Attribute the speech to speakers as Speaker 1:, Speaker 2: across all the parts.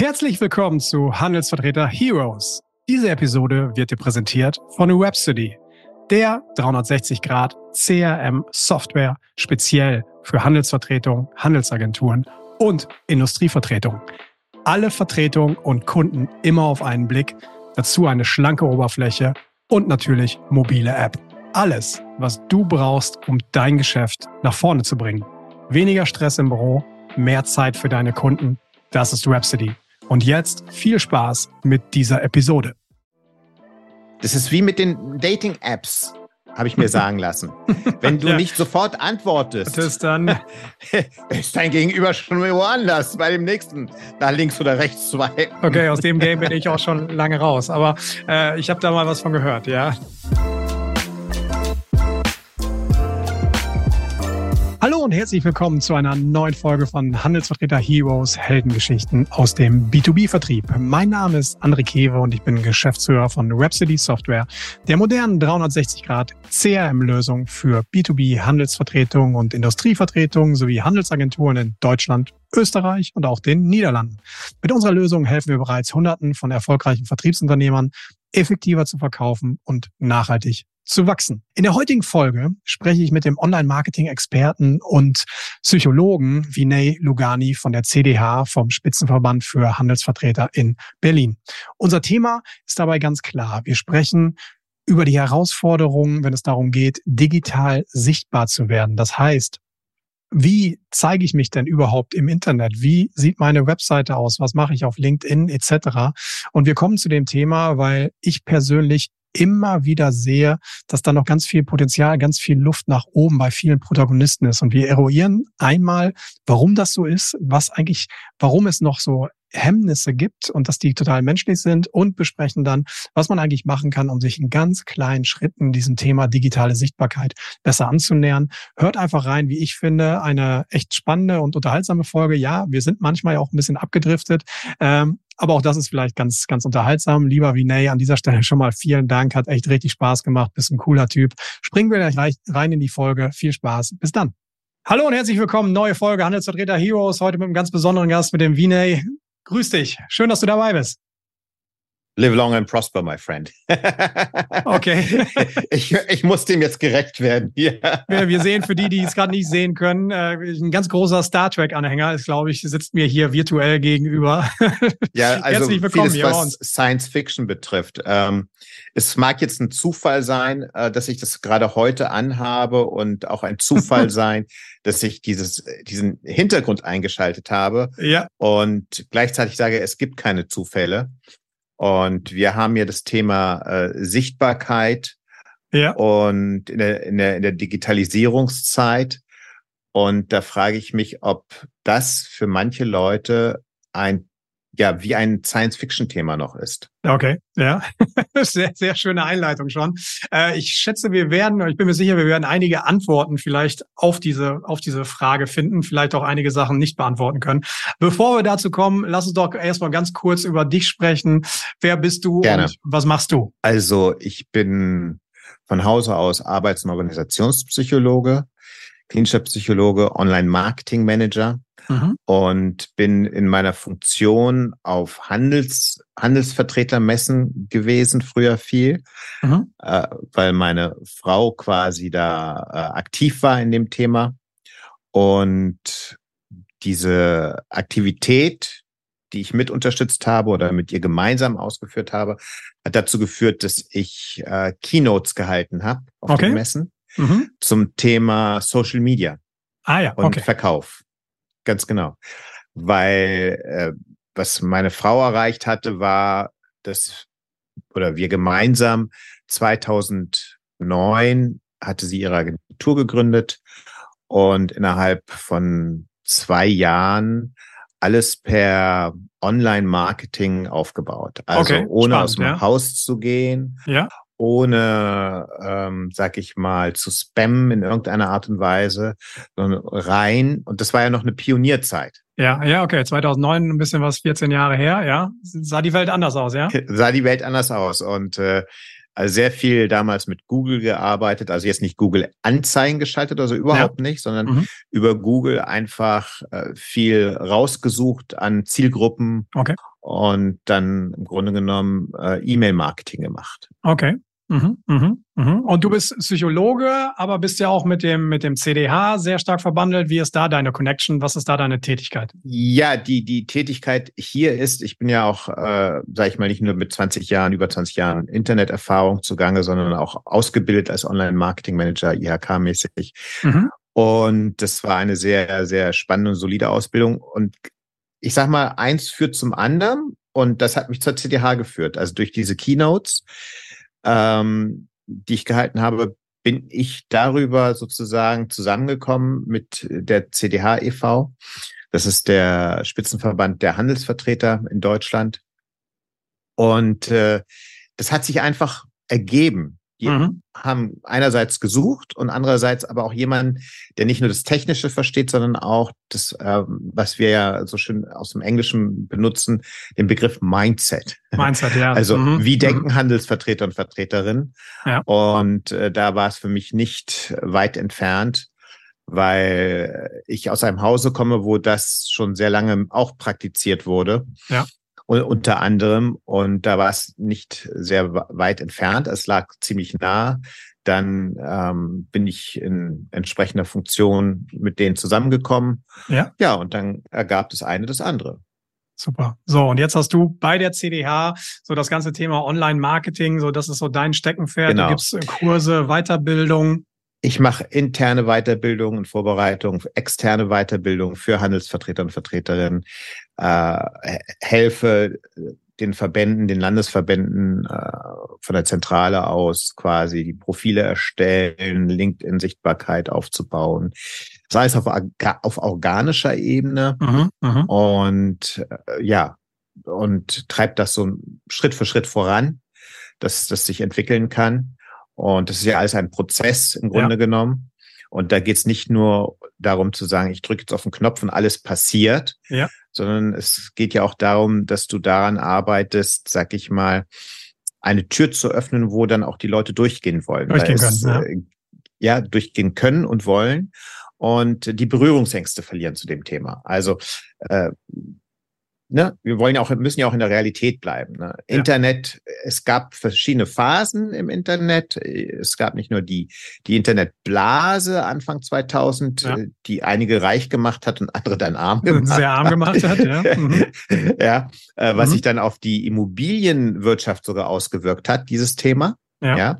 Speaker 1: Herzlich willkommen zu Handelsvertreter Heroes. Diese Episode wird dir präsentiert von Webstudy, der 360 Grad CRM Software speziell für Handelsvertretung, Handelsagenturen und Industrievertretung. Alle Vertretungen und Kunden immer auf einen Blick, dazu eine schlanke Oberfläche und natürlich mobile App. Alles, was du brauchst, um dein Geschäft nach vorne zu bringen. Weniger Stress im Büro, mehr Zeit für deine Kunden. Das ist Rhapsody. Und jetzt viel Spaß mit dieser Episode.
Speaker 2: Das ist wie mit den Dating-Apps, habe ich mir sagen lassen. Wenn du ja. nicht sofort antwortest,
Speaker 1: das dann
Speaker 2: ist dein Gegenüber schon woanders bei dem nächsten. Da links oder rechts zwei.
Speaker 1: Okay, aus dem Game bin ich auch schon lange raus. Aber äh, ich habe da mal was von gehört, ja. Hallo und herzlich willkommen zu einer neuen Folge von Handelsvertreter Heroes Heldengeschichten aus dem B2B-Vertrieb. Mein Name ist André Kewe und ich bin Geschäftsführer von Rhapsody Software, der modernen 360-Grad CRM-Lösung für B2B Handelsvertretung und Industrievertretung sowie Handelsagenturen in Deutschland, Österreich und auch den Niederlanden. Mit unserer Lösung helfen wir bereits Hunderten von erfolgreichen Vertriebsunternehmern, effektiver zu verkaufen und nachhaltig zu wachsen. In der heutigen Folge spreche ich mit dem Online-Marketing-Experten und Psychologen Vinay Lugani von der CDH vom Spitzenverband für Handelsvertreter in Berlin. Unser Thema ist dabei ganz klar. Wir sprechen über die Herausforderungen, wenn es darum geht, digital sichtbar zu werden. Das heißt, wie zeige ich mich denn überhaupt im Internet? Wie sieht meine Webseite aus? Was mache ich auf LinkedIn etc.? Und wir kommen zu dem Thema, weil ich persönlich immer wieder sehe, dass da noch ganz viel Potenzial, ganz viel Luft nach oben bei vielen Protagonisten ist. Und wir eruieren einmal, warum das so ist, was eigentlich, warum es noch so Hemmnisse gibt und dass die total menschlich sind und besprechen dann, was man eigentlich machen kann, um sich in ganz kleinen Schritten diesem Thema digitale Sichtbarkeit besser anzunähern. Hört einfach rein, wie ich finde, eine echt spannende und unterhaltsame Folge. Ja, wir sind manchmal auch ein bisschen abgedriftet. Ähm, aber auch das ist vielleicht ganz, ganz unterhaltsam. Lieber Vinay, an dieser Stelle schon mal vielen Dank. Hat echt richtig Spaß gemacht. Bist ein cooler Typ. Springen wir gleich rein in die Folge. Viel Spaß. Bis dann. Hallo und herzlich willkommen. Neue Folge Handelsvertreter Heroes. Heute mit einem ganz besonderen Gast, mit dem Vinay. Grüß dich. Schön, dass du dabei bist.
Speaker 2: Live long and prosper, my friend.
Speaker 1: okay.
Speaker 2: ich, ich muss dem jetzt gerecht werden.
Speaker 1: Ja. Wir sehen für die, die es gerade nicht sehen können, äh, ein ganz großer Star Trek-Anhänger ist, glaube ich, sitzt mir hier virtuell gegenüber.
Speaker 2: Ja, also Herzlich willkommen vieles, was Science Fiction betrifft. Ähm, es mag jetzt ein Zufall sein, äh, dass ich das gerade heute anhabe und auch ein Zufall sein, dass ich dieses, diesen Hintergrund eingeschaltet habe.
Speaker 1: Ja.
Speaker 2: Und gleichzeitig sage, es gibt keine Zufälle. Und wir haben ja das Thema äh, Sichtbarkeit
Speaker 1: ja.
Speaker 2: und in der, in, der, in der Digitalisierungszeit. Und da frage ich mich, ob das für manche Leute ein ja, wie ein Science-Fiction-Thema noch ist.
Speaker 1: Okay, ja. sehr, sehr schöne Einleitung schon. Äh, ich schätze, wir werden, ich bin mir sicher, wir werden einige Antworten vielleicht auf diese, auf diese Frage finden, vielleicht auch einige Sachen nicht beantworten können. Bevor wir dazu kommen, lass uns doch erstmal ganz kurz über dich sprechen. Wer bist du
Speaker 2: Gerne.
Speaker 1: und was machst du?
Speaker 2: Also, ich bin von Hause aus Arbeits- und Organisationspsychologe, klinischer Psychologe, Online-Marketing-Manager mhm. und bin in meiner Funktion auf Handels, Handelsvertretermessen gewesen, früher viel, mhm. äh, weil meine Frau quasi da äh, aktiv war in dem Thema. Und diese Aktivität, die ich mit unterstützt habe oder mit ihr gemeinsam ausgeführt habe, hat dazu geführt, dass ich äh, Keynotes gehalten habe auf okay. den Messen mhm. zum Thema Social Media
Speaker 1: ah, ja.
Speaker 2: und
Speaker 1: okay.
Speaker 2: Verkauf. Ganz genau. Weil äh, was meine Frau erreicht hatte, war, dass, oder wir gemeinsam 2009 hatte sie ihre Agentur gegründet und innerhalb von zwei Jahren alles per Online-Marketing aufgebaut. Also okay, ohne spannend, aus dem ja. Haus zu gehen,
Speaker 1: ja
Speaker 2: ohne, ähm, sag ich mal, zu spammen in irgendeiner Art und Weise, sondern rein. Und das war ja noch eine Pionierzeit.
Speaker 1: Ja, ja, okay. 2009, ein bisschen was, 14 Jahre her, ja. Sah die Welt anders aus, ja?
Speaker 2: Sah die Welt anders aus. Und äh, also sehr viel damals mit Google gearbeitet, also jetzt nicht Google Anzeigen geschaltet, also überhaupt ja. nicht, sondern mhm. über Google einfach äh, viel rausgesucht an Zielgruppen okay. und dann im Grunde genommen äh, E-Mail-Marketing gemacht.
Speaker 1: Okay. Mhm, mhm, mhm. Und du bist Psychologe, aber bist ja auch mit dem, mit dem CDH sehr stark verbandelt. Wie ist da deine Connection? Was ist da deine Tätigkeit?
Speaker 2: Ja, die, die Tätigkeit hier ist, ich bin ja auch, äh, sage ich mal, nicht nur mit 20 Jahren, über 20 Jahren Interneterfahrung zugange, sondern auch ausgebildet als Online-Marketing-Manager, IHK-mäßig. Mhm. Und das war eine sehr, sehr spannende und solide Ausbildung. Und ich sag mal, eins führt zum anderen. Und das hat mich zur CDH geführt. Also durch diese Keynotes ähm, die ich gehalten habe, bin ich darüber sozusagen zusammengekommen mit der CDH e.V. Das ist der Spitzenverband der Handelsvertreter in Deutschland. Und äh, das hat sich einfach ergeben. Mhm. haben einerseits gesucht und andererseits aber auch jemanden, der nicht nur das Technische versteht, sondern auch das, äh, was wir ja so schön aus dem Englischen benutzen, den Begriff Mindset.
Speaker 1: Mindset, ja.
Speaker 2: Also mhm. wie denken mhm. Handelsvertreter und Vertreterinnen? Ja. Und äh, da war es für mich nicht weit entfernt, weil ich aus einem Hause komme, wo das schon sehr lange auch praktiziert wurde. Ja unter anderem. Und da war es nicht sehr weit entfernt. Es lag ziemlich nah. Dann ähm, bin ich in entsprechender Funktion mit denen zusammengekommen. Ja. Ja, und dann ergab das eine das andere.
Speaker 1: Super. So, und jetzt hast du bei der CDH so das ganze Thema Online-Marketing, so das ist so dein Steckenpferd. Genau. Du gibst Kurse, Weiterbildung.
Speaker 2: Ich mache interne Weiterbildung und Vorbereitung, externe Weiterbildung für Handelsvertreter und Vertreterinnen, äh, helfe den Verbänden, den Landesverbänden äh, von der Zentrale aus quasi die Profile erstellen, LinkedIn-Sichtbarkeit aufzubauen. Sei es auf, auf organischer Ebene mhm, mhm, und äh, ja, und treibt das so Schritt für Schritt voran, dass das sich entwickeln kann. Und das ist ja alles ein Prozess im Grunde ja. genommen. Und da geht es nicht nur darum zu sagen, ich drücke jetzt auf den Knopf und alles passiert, ja. sondern es geht ja auch darum, dass du daran arbeitest, sag ich mal, eine Tür zu öffnen, wo dann auch die Leute durchgehen wollen.
Speaker 1: Durchgehen können, es, ja.
Speaker 2: Äh, ja, durchgehen können und wollen und die Berührungsängste verlieren zu dem Thema. Also äh, ne, wir wollen ja auch, müssen ja auch in der Realität bleiben. Ne? Ja. Internet, es gab verschiedene Phasen im Internet. Es gab nicht nur die, die Internetblase Anfang 2000, ja. die einige reich gemacht hat und andere dann arm gemacht
Speaker 1: Sehr arm gemacht hat, ja.
Speaker 2: Mhm. ja, äh, was mhm. sich dann auf die Immobilienwirtschaft sogar ausgewirkt hat, dieses Thema. Ja. ja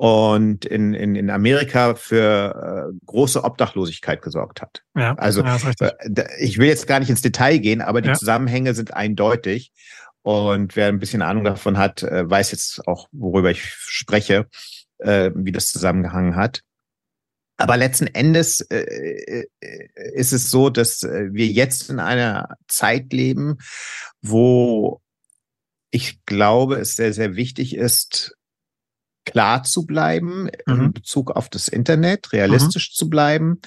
Speaker 2: und in, in, in Amerika für äh, große Obdachlosigkeit gesorgt hat. Ja, also ja, äh, ich will jetzt gar nicht ins Detail gehen, aber die ja. Zusammenhänge sind eindeutig. Und wer ein bisschen Ahnung davon hat, äh, weiß jetzt auch, worüber ich spreche, äh, wie das zusammengehangen hat. Aber letzten Endes äh, äh ist es so, dass wir jetzt in einer Zeit leben, wo ich glaube, es sehr, sehr wichtig ist, klar zu bleiben mhm. in Bezug auf das Internet, realistisch mhm. zu bleiben,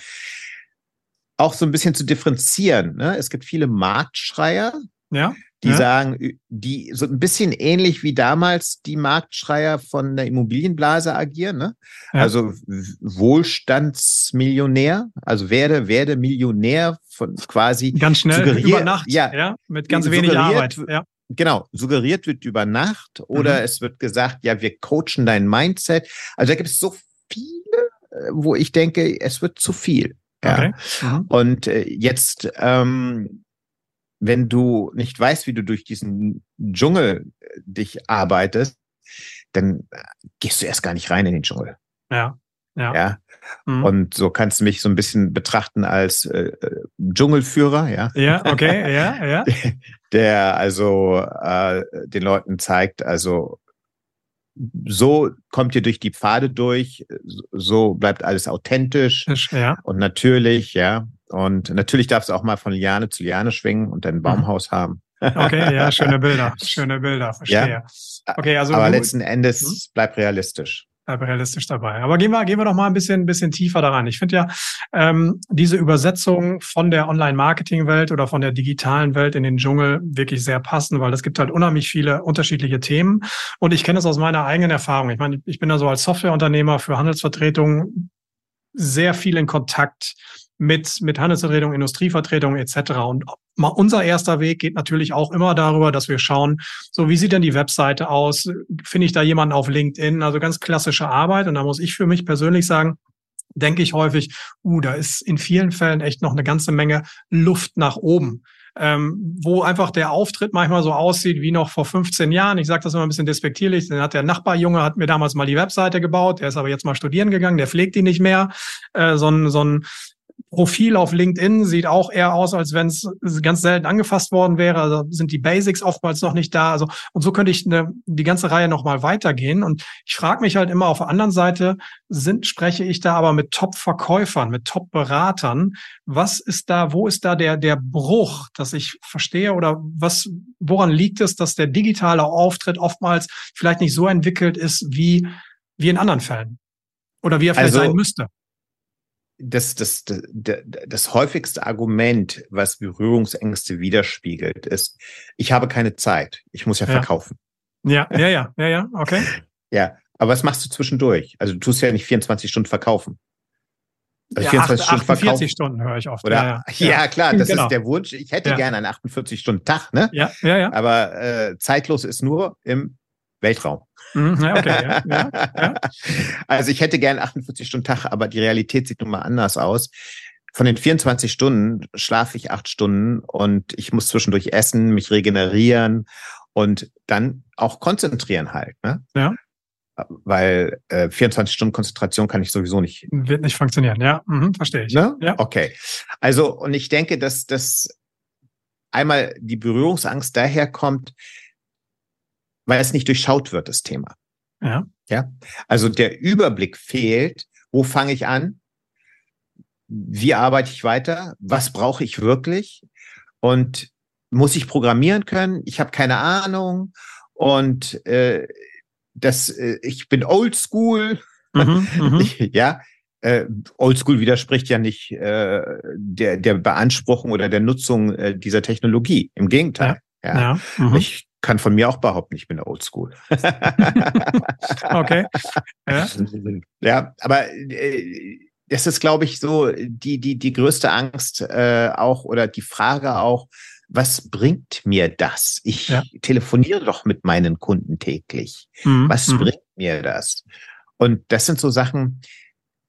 Speaker 2: auch so ein bisschen zu differenzieren. Ne? Es gibt viele Marktschreier, ja, die ja. sagen, die so ein bisschen ähnlich wie damals die Marktschreier von der Immobilienblase agieren. Ne? Ja. Also Wohlstandsmillionär, also werde, werde Millionär von quasi
Speaker 1: ganz schnell über Nacht, ja, ja mit ganz wenig Arbeit. Ja
Speaker 2: genau, suggeriert wird über Nacht oder mhm. es wird gesagt, ja, wir coachen dein Mindset. Also da gibt es so viele, äh, wo ich denke, es wird zu viel. Ja. Okay. Mhm. Und äh, jetzt, ähm, wenn du nicht weißt, wie du durch diesen Dschungel äh, dich arbeitest, dann äh, gehst du erst gar nicht rein in den Dschungel.
Speaker 1: Ja. Ja.
Speaker 2: ja? Mhm. Und so kannst du mich so ein bisschen betrachten als äh, Dschungelführer, ja.
Speaker 1: Ja, okay, ja, ja.
Speaker 2: Der also äh, den Leuten zeigt, also so kommt ihr durch die Pfade durch, so bleibt alles authentisch ja. und natürlich, ja. Und natürlich darfst du auch mal von Liane zu Liane schwingen und dein mhm. Baumhaus mhm. haben.
Speaker 1: Okay, ja, schöne Bilder, schöne Bilder, verstehe. Ja,
Speaker 2: okay, also aber letzten Endes hm? bleib realistisch.
Speaker 1: Realistisch dabei. Aber gehen wir, gehen wir doch mal ein bisschen, bisschen tiefer daran. Ich finde ja ähm, diese Übersetzung von der Online-Marketing-Welt oder von der digitalen Welt in den Dschungel wirklich sehr passend, weil es gibt halt unheimlich viele unterschiedliche Themen. Und ich kenne es aus meiner eigenen Erfahrung. Ich meine, ich bin da so als Softwareunternehmer für Handelsvertretung sehr viel in Kontakt mit, mit Handelsvertretung, Industrievertretung etc. Und unser erster Weg geht natürlich auch immer darüber, dass wir schauen, so wie sieht denn die Webseite aus? Finde ich da jemanden auf LinkedIn? Also ganz klassische Arbeit. Und da muss ich für mich persönlich sagen, denke ich häufig, uh, da ist in vielen Fällen echt noch eine ganze Menge Luft nach oben. Ähm, wo einfach der Auftritt manchmal so aussieht wie noch vor 15 Jahren. Ich sage das immer ein bisschen despektierlich. Dann hat der Nachbarjunge hat mir damals mal die Webseite gebaut, der ist aber jetzt mal studieren gegangen, der pflegt die nicht mehr. Äh, so ein, so ein Profil auf LinkedIn sieht auch eher aus, als wenn es ganz selten angefasst worden wäre. Also sind die Basics oftmals noch nicht da. Also und so könnte ich eine, die ganze Reihe noch mal weitergehen. Und ich frage mich halt immer auf der anderen Seite sind spreche ich da aber mit Top-Verkäufern, mit Top-Beratern. Was ist da? Wo ist da der der Bruch, dass ich verstehe oder was? Woran liegt es, dass der digitale Auftritt oftmals vielleicht nicht so entwickelt ist wie wie in anderen Fällen oder wie er vielleicht also, sein müsste?
Speaker 2: Das, das, das, das häufigste Argument, was Berührungsängste widerspiegelt, ist, ich habe keine Zeit, ich muss ja, ja. verkaufen.
Speaker 1: Ja, ja, ja, ja, ja, okay.
Speaker 2: ja, aber was machst du zwischendurch? Also du tust ja nicht 24 Stunden verkaufen.
Speaker 1: Also ja, 24 Stunden 48 verkaufen. Stunden höre ich oft.
Speaker 2: Oder, ja, ja. ja klar, das genau. ist der Wunsch. Ich hätte gerne einen 48-Stunden-Tag, ne?
Speaker 1: Ja, ja, ja.
Speaker 2: Aber äh, zeitlos ist nur im Weltraum.
Speaker 1: Mhm, okay, ja, ja, ja.
Speaker 2: Also ich hätte gern 48 Stunden Tag, aber die Realität sieht nun mal anders aus. Von den 24 Stunden schlafe ich acht Stunden und ich muss zwischendurch essen, mich regenerieren und dann auch konzentrieren halt. Ne?
Speaker 1: Ja.
Speaker 2: Weil äh, 24 Stunden Konzentration kann ich sowieso nicht.
Speaker 1: Wird nicht funktionieren, ja, mhm, verstehe ich.
Speaker 2: Ne? Ja. Okay. Also, und ich denke, dass das einmal die Berührungsangst daherkommt, weil es nicht durchschaut wird, das Thema.
Speaker 1: Ja.
Speaker 2: Ja. Also der Überblick fehlt. Wo fange ich an? Wie arbeite ich weiter? Was brauche ich wirklich? Und muss ich programmieren können? Ich habe keine Ahnung. Und äh, das, äh, ich bin oldschool. Mhm, mhm. ja, äh, Oldschool widerspricht ja nicht äh, der, der Beanspruchung oder der Nutzung äh, dieser Technologie. Im Gegenteil. Ja. ja. Mhm. Ich kann von mir auch behaupten, ich bin oldschool.
Speaker 1: okay.
Speaker 2: Ja, ja aber äh, das ist, glaube ich, so die, die, die größte Angst äh, auch oder die Frage auch, was bringt mir das? Ich ja. telefoniere doch mit meinen Kunden täglich. Mhm. Was mhm. bringt mir das? Und das sind so Sachen,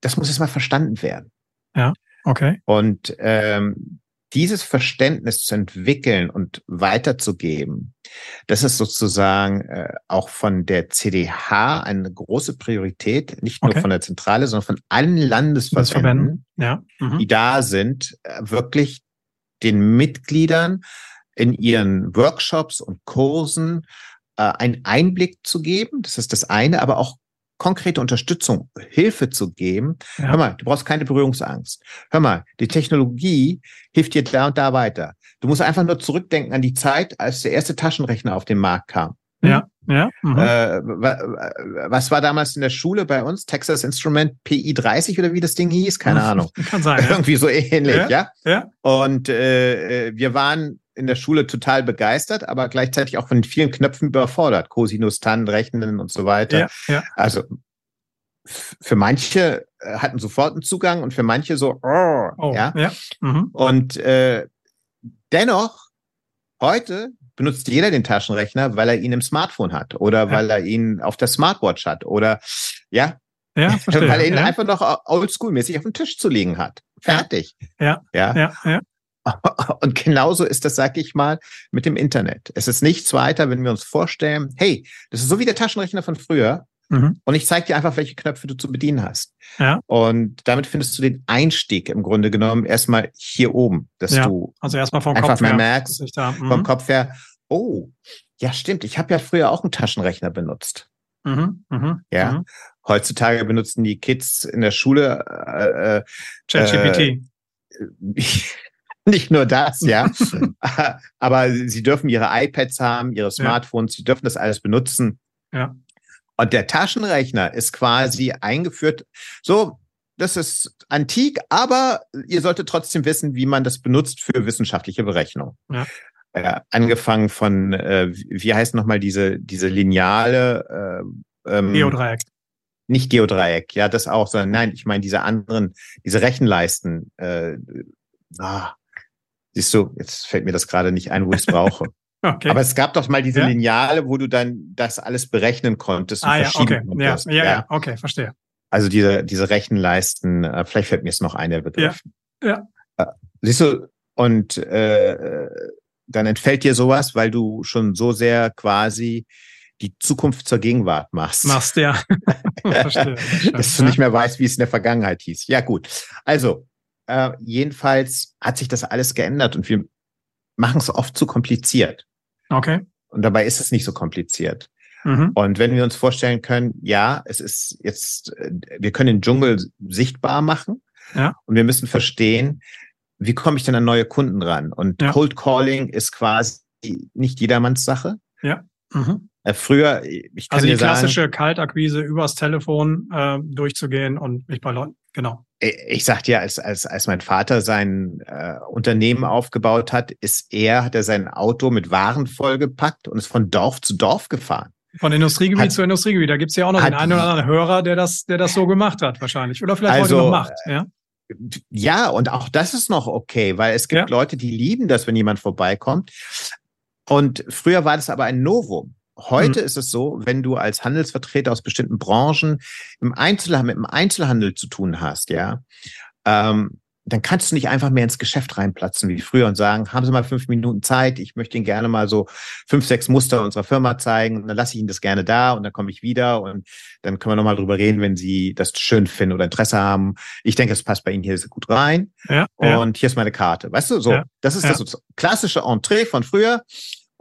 Speaker 2: das muss jetzt mal verstanden werden.
Speaker 1: Ja, okay.
Speaker 2: Und ähm, dieses Verständnis zu entwickeln und weiterzugeben, das ist sozusagen äh, auch von der CDH eine große Priorität, nicht nur okay. von der Zentrale, sondern von allen Landesverbänden,
Speaker 1: ja.
Speaker 2: mhm. die da sind, äh, wirklich den Mitgliedern in ihren Workshops und Kursen äh, einen Einblick zu geben. Das ist das eine, aber auch konkrete Unterstützung, Hilfe zu geben. Ja. Hör mal, du brauchst keine Berührungsangst. Hör mal, die Technologie hilft dir da und da weiter. Du musst einfach nur zurückdenken an die Zeit, als der erste Taschenrechner auf den Markt kam.
Speaker 1: Ja, ja.
Speaker 2: Mhm. Äh, was war damals in der Schule bei uns? Texas Instrument PI 30 oder wie das Ding hieß? Keine Ahnung.
Speaker 1: Kann sein.
Speaker 2: Ja. Irgendwie so ähnlich, ja?
Speaker 1: Ja. ja.
Speaker 2: Und äh, wir waren in der Schule total begeistert, aber gleichzeitig auch von den vielen Knöpfen überfordert. Cosinus, Tan, Rechnen und so weiter.
Speaker 1: Ja, ja.
Speaker 2: Also für manche äh, hatten sofort einen Zugang und für manche so, oh, oh ja.
Speaker 1: ja. Mhm.
Speaker 2: Und äh, dennoch, heute benutzt jeder den Taschenrechner, weil er ihn im Smartphone hat oder ja. weil er ihn auf der Smartwatch hat oder ja,
Speaker 1: ja
Speaker 2: weil er ihn einfach noch oldschool-mäßig auf dem Tisch zu liegen hat. Fertig.
Speaker 1: Ja. Ja. ja.
Speaker 2: Und genauso ist das, sag ich mal, mit dem Internet. Es ist nichts weiter, wenn wir uns vorstellen, hey, das ist so wie der Taschenrechner von früher. Mhm. Und ich zeige dir einfach, welche Knöpfe du zu bedienen hast.
Speaker 1: Ja.
Speaker 2: Und damit findest du den Einstieg im Grunde genommen erstmal hier oben, dass ja. du
Speaker 1: also erstmal vom
Speaker 2: einfach
Speaker 1: Kopf
Speaker 2: mal her, merkst, mhm. vom Kopf her, oh, ja, stimmt, ich habe ja früher auch einen Taschenrechner benutzt.
Speaker 1: Mhm. Mhm.
Speaker 2: Ja.
Speaker 1: Mhm.
Speaker 2: Heutzutage benutzen die Kids in der Schule
Speaker 1: äh, äh ChatGPT. Äh,
Speaker 2: Nicht nur das, ja. Aber sie dürfen ihre iPads haben, ihre Smartphones, ja. sie dürfen das alles benutzen.
Speaker 1: Ja.
Speaker 2: Und der Taschenrechner ist quasi eingeführt. So, das ist antik, aber ihr solltet trotzdem wissen, wie man das benutzt für wissenschaftliche Berechnung. Ja. Äh, angefangen von, äh, wie heißt nochmal diese, diese lineale
Speaker 1: äh, ähm, Geodreieck.
Speaker 2: Nicht Geodreieck, ja, das auch, sondern nein, ich meine diese anderen, diese Rechenleisten. Äh, ah, siehst du, jetzt fällt mir das gerade nicht ein, wo ich es brauche. Okay. Aber es gab doch mal diese ja. Lineale, wo du dann das alles berechnen konntest.
Speaker 1: Ah, ja, okay. Ja, ja, ja, okay, verstehe.
Speaker 2: Also diese, diese Rechenleisten, äh, vielleicht fällt mir jetzt noch ein der Begriff.
Speaker 1: Ja.
Speaker 2: ja. Äh, siehst du, und äh, dann entfällt dir sowas, weil du schon so sehr quasi die Zukunft zur Gegenwart machst.
Speaker 1: Machst, ja.
Speaker 2: verstehe. Dass du nicht mehr weißt, wie es in der Vergangenheit hieß. Ja, gut. Also, äh, jedenfalls hat sich das alles geändert und wir machen es oft zu kompliziert.
Speaker 1: Okay.
Speaker 2: Und dabei ist es nicht so kompliziert. Mhm. Und wenn wir uns vorstellen können, ja, es ist jetzt, wir können den Dschungel sichtbar machen. Ja. Und wir müssen verstehen, wie komme ich denn an neue Kunden ran? Und ja. Cold Calling ist quasi nicht jedermanns Sache.
Speaker 1: Ja. Mhm.
Speaker 2: Äh, früher, ich kann
Speaker 1: Also
Speaker 2: die
Speaker 1: klassische sagen, Kaltakquise übers Telefon äh, durchzugehen und mich bei Leuten, genau.
Speaker 2: Ich sag dir, als, als, als mein Vater sein äh, Unternehmen aufgebaut hat, ist er, hat er sein Auto mit Waren vollgepackt und ist von Dorf zu Dorf gefahren.
Speaker 1: Von Industriegebiet hat, zu Industriegebiet. Da gibt's ja auch noch den einen oder anderen Hörer, der das, der das so gemacht hat, wahrscheinlich. Oder vielleicht also, heute noch macht. Ja?
Speaker 2: ja, und auch das ist noch okay, weil es gibt ja. Leute, die lieben das, wenn jemand vorbeikommt. Und früher war das aber ein Novum. Heute hm. ist es so, wenn du als Handelsvertreter aus bestimmten Branchen im Einzelhandel, mit dem Einzelhandel zu tun hast, ja, ähm, dann kannst du nicht einfach mehr ins Geschäft reinplatzen wie früher und sagen, haben Sie mal fünf Minuten Zeit, ich möchte Ihnen gerne mal so fünf, sechs Muster unserer Firma zeigen und dann lasse ich Ihnen das gerne da und dann komme ich wieder und dann können wir nochmal drüber reden, wenn Sie das schön finden oder Interesse haben. Ich denke, es passt bei Ihnen hier sehr gut rein ja, und ja. hier ist meine Karte. Weißt du, so, ja, das ist das klassische Entree von früher.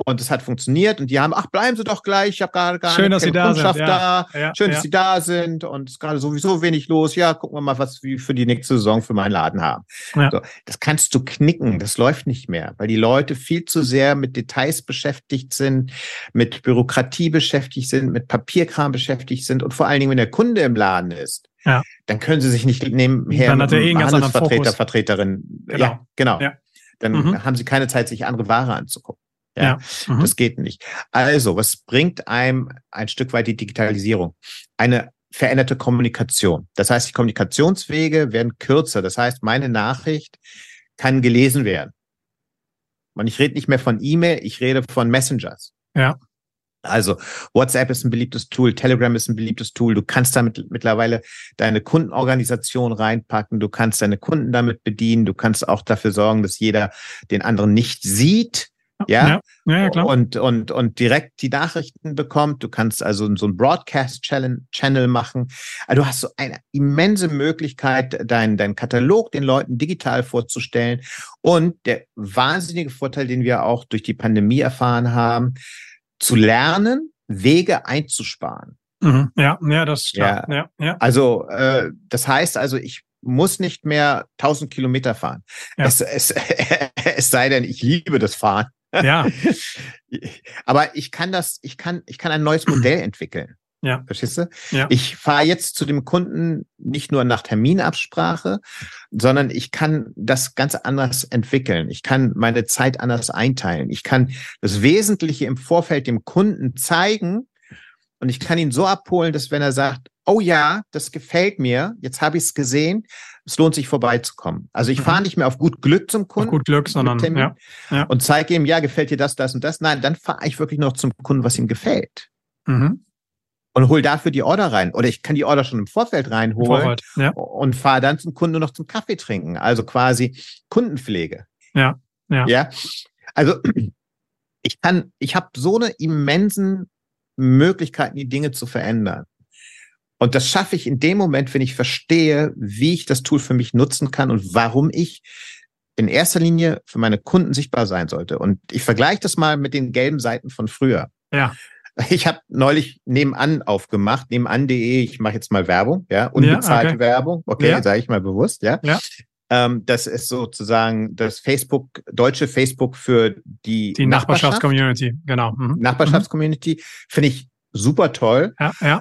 Speaker 2: Und es hat funktioniert und die haben, ach, bleiben Sie doch gleich, ich habe gerade gar
Speaker 1: Schön, dass Sie da sind.
Speaker 2: Ja, da. Ja, Schön, dass Sie da sind und es ist gerade sowieso wenig los. Ja, gucken wir mal, was wir für die nächste Saison für meinen Laden haben. So, das kannst du knicken, das läuft nicht mehr, weil die Leute viel zu sehr mit Details beschäftigt sind, mit Bürokratie beschäftigt sind, mit Papierkram beschäftigt sind und vor allen Dingen, wenn der Kunde im Laden ist. Ja. Dann können sie sich nicht nebenher
Speaker 1: dann hat er eh
Speaker 2: Handelsvertreter, Vertreterin. Genau. Ja, genau. Ja. Dann mhm. haben sie keine Zeit, sich andere Ware anzugucken. Ja, ja. Mhm. das geht nicht. Also, was bringt einem ein Stück weit die Digitalisierung? Eine veränderte Kommunikation. Das heißt, die Kommunikationswege werden kürzer. Das heißt, meine Nachricht kann gelesen werden. Und ich rede nicht mehr von E-Mail, ich rede von Messengers.
Speaker 1: Ja.
Speaker 2: Also WhatsApp ist ein beliebtes Tool, Telegram ist ein beliebtes Tool. Du kannst damit mittlerweile deine Kundenorganisation reinpacken. Du kannst deine Kunden damit bedienen. Du kannst auch dafür sorgen, dass jeder den anderen nicht sieht. Ja? Ja, ja, klar. Und, und, und direkt die Nachrichten bekommt. Du kannst also so ein Broadcast-Channel machen. Also du hast so eine immense Möglichkeit, deinen dein Katalog den Leuten digital vorzustellen. Und der wahnsinnige Vorteil, den wir auch durch die Pandemie erfahren haben, zu lernen, Wege einzusparen.
Speaker 1: Mhm. Ja, ja, das ist klar. Ja, ja, ja.
Speaker 2: Also äh, das heißt also, ich muss nicht mehr 1000 Kilometer fahren. Ja. Es, es, es sei denn, ich liebe das Fahren.
Speaker 1: Ja.
Speaker 2: Aber ich kann das, ich kann, ich kann ein neues Modell entwickeln.
Speaker 1: Ja.
Speaker 2: Verstehst du? Ja. Ich fahre jetzt zu dem Kunden nicht nur nach Terminabsprache, sondern ich kann das ganz anders entwickeln. Ich kann meine Zeit anders einteilen. Ich kann das Wesentliche im Vorfeld dem Kunden zeigen und ich kann ihn so abholen, dass wenn er sagt, oh ja, das gefällt mir, jetzt habe ich es gesehen, es lohnt sich vorbeizukommen. Also ich mhm. fahre nicht mehr auf gut Glück zum Kunden. Auf
Speaker 1: gut Glück, sondern ja,
Speaker 2: ja. und zeige ihm, ja, gefällt dir das, das und das. Nein, dann fahre ich wirklich noch zum Kunden, was ihm gefällt. Mhm. Und hol dafür die Order rein. Oder ich kann die Order schon im Vorfeld reinholen Vorfeld, ja. und fahre dann zum Kunden nur noch zum Kaffee trinken. Also quasi Kundenpflege.
Speaker 1: Ja, ja.
Speaker 2: Ja. Also ich kann, ich habe so eine immensen Möglichkeiten, die Dinge zu verändern. Und das schaffe ich in dem Moment, wenn ich verstehe, wie ich das Tool für mich nutzen kann und warum ich in erster Linie für meine Kunden sichtbar sein sollte. Und ich vergleiche das mal mit den gelben Seiten von früher.
Speaker 1: Ja.
Speaker 2: Ich habe neulich nebenan aufgemacht, nebenan.de, ich mache jetzt mal Werbung, ja, unbezahlte ja, okay. Werbung, okay, ja. sage ich mal bewusst, ja.
Speaker 1: ja.
Speaker 2: Ähm, das ist sozusagen das Facebook, deutsche Facebook für die,
Speaker 1: die Nachbarschaftscommunity, genau.
Speaker 2: Mhm. Nachbarschaftscommunity finde ich super toll.
Speaker 1: Ja, ja.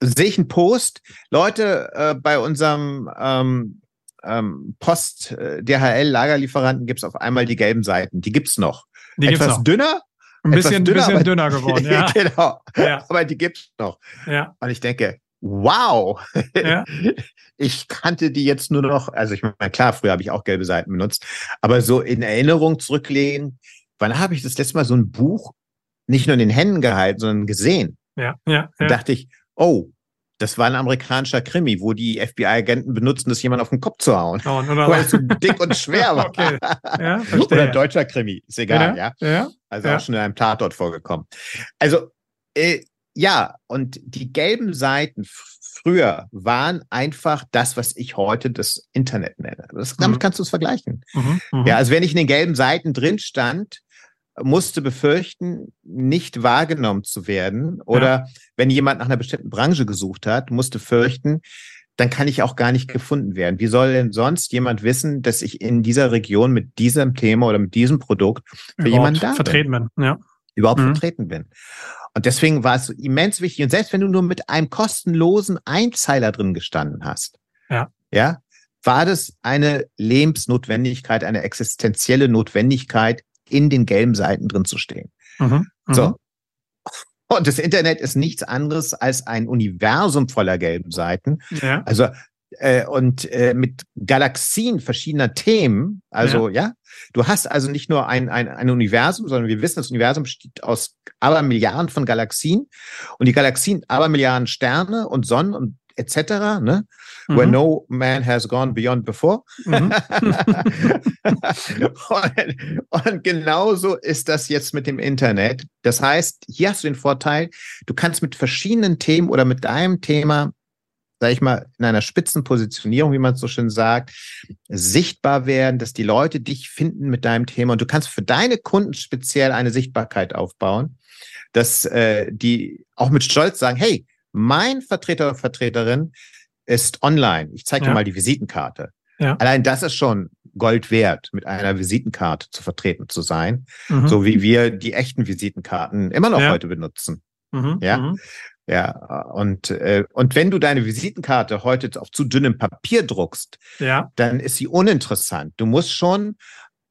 Speaker 2: Sehe ich einen Post, Leute, äh, bei unserem ähm, ähm, Post-DHL-Lagerlieferanten gibt's auf einmal die gelben Seiten. Die gibt's noch.
Speaker 1: Die
Speaker 2: Etwas
Speaker 1: gibt's noch.
Speaker 2: dünner,
Speaker 1: Ein bisschen,
Speaker 2: dünner,
Speaker 1: bisschen dünner geworden, ja.
Speaker 2: genau.
Speaker 1: Ja.
Speaker 2: Aber die gibt's noch.
Speaker 1: ja,
Speaker 2: Und ich denke, wow.
Speaker 1: ja.
Speaker 2: Ich kannte die jetzt nur noch, also ich meine, klar, früher habe ich auch gelbe Seiten benutzt, aber so in Erinnerung zurücklehnen, wann habe ich das letzte Mal so ein Buch nicht nur in den Händen gehalten, sondern gesehen?
Speaker 1: Ja, ja,
Speaker 2: Und
Speaker 1: ja.
Speaker 2: dachte ich, oh, das war ein amerikanischer Krimi, wo die FBI-Agenten benutzen, das jemand auf den Kopf zu hauen.
Speaker 1: Oh, oder
Speaker 2: Weil es so dick und schwer war.
Speaker 1: Okay. Ja,
Speaker 2: Oder deutscher Krimi, ist egal, ja.
Speaker 1: ja.
Speaker 2: Also
Speaker 1: Ja.
Speaker 2: auch schon in einem Tatort vorgekommen. Also, äh, ja, und die gelben Seiten früher waren einfach das, was ich heute das Internet nenne. Das, damit
Speaker 1: Mhm.
Speaker 2: kannst du es vergleichen.
Speaker 1: Mhm, mhm.
Speaker 2: Ja, also wenn ich in den gelben Seiten drin stand, musste befürchten, nicht wahrgenommen zu werden. Oder wenn jemand nach einer bestimmten Branche gesucht hat, musste fürchten, dann kann ich auch gar nicht gefunden werden. Wie soll denn sonst jemand wissen, dass ich in dieser Region mit diesem Thema oder mit diesem Produkt für
Speaker 1: Überhaupt
Speaker 2: jemanden da bin?
Speaker 1: vertreten bin. Ja.
Speaker 2: überhaupt
Speaker 1: Mhm.
Speaker 2: vertreten bin. Und deswegen war es so immens wichtig. Und selbst wenn du nur mit einem kostenlosen Einzeiler drin gestanden hast,
Speaker 1: Ja.
Speaker 2: ja, war das eine Lebensnotwendigkeit, eine existenzielle Notwendigkeit, in den gelben Seiten drin zu stehen.
Speaker 1: Mhm, mhm.
Speaker 2: So. Und das Internet ist nichts anderes als ein Universum voller gelben Seiten.
Speaker 1: Ja.
Speaker 2: Also äh, und äh, mit Galaxien verschiedener Themen. Also ja. du hast also nicht nur ein, ein, ein Universum, sondern wir wissen, das Universum besteht aus Abermilliarden von Galaxien und die Galaxien Abermilliarden Sterne und Sonnen und etc. Ne? Where
Speaker 1: Mhm.
Speaker 2: no man has gone beyond before.
Speaker 1: Mhm.
Speaker 2: und, und genauso ist das jetzt mit dem Internet. Das heißt, hier hast du den Vorteil, du kannst mit verschiedenen Themen oder mit deinem Thema, sag ich mal, in einer Spitzenpositionierung, wie man es so schön sagt, sichtbar werden, dass die Leute dich finden mit deinem Thema und du kannst für deine Kunden speziell eine Sichtbarkeit aufbauen, dass äh, die auch mit Stolz sagen, hey, mein Vertreter oder Vertreterin ist online. Ich zeige dir
Speaker 1: Ja.
Speaker 2: mal die Visitenkarte.
Speaker 1: Ja.
Speaker 2: Allein das ist schon Gold wert, mit einer Visitenkarte zu vertreten zu sein,
Speaker 1: Mhm.
Speaker 2: so wie wir die echten Visitenkarten immer noch
Speaker 1: Ja.
Speaker 2: heute benutzen.
Speaker 1: Mhm.
Speaker 2: Ja.
Speaker 1: Mhm.
Speaker 2: Ja, und, äh, und wenn du deine Visitenkarte heute auf zu dünnem Papier druckst,
Speaker 1: Ja.
Speaker 2: dann ist sie uninteressant. Du musst schon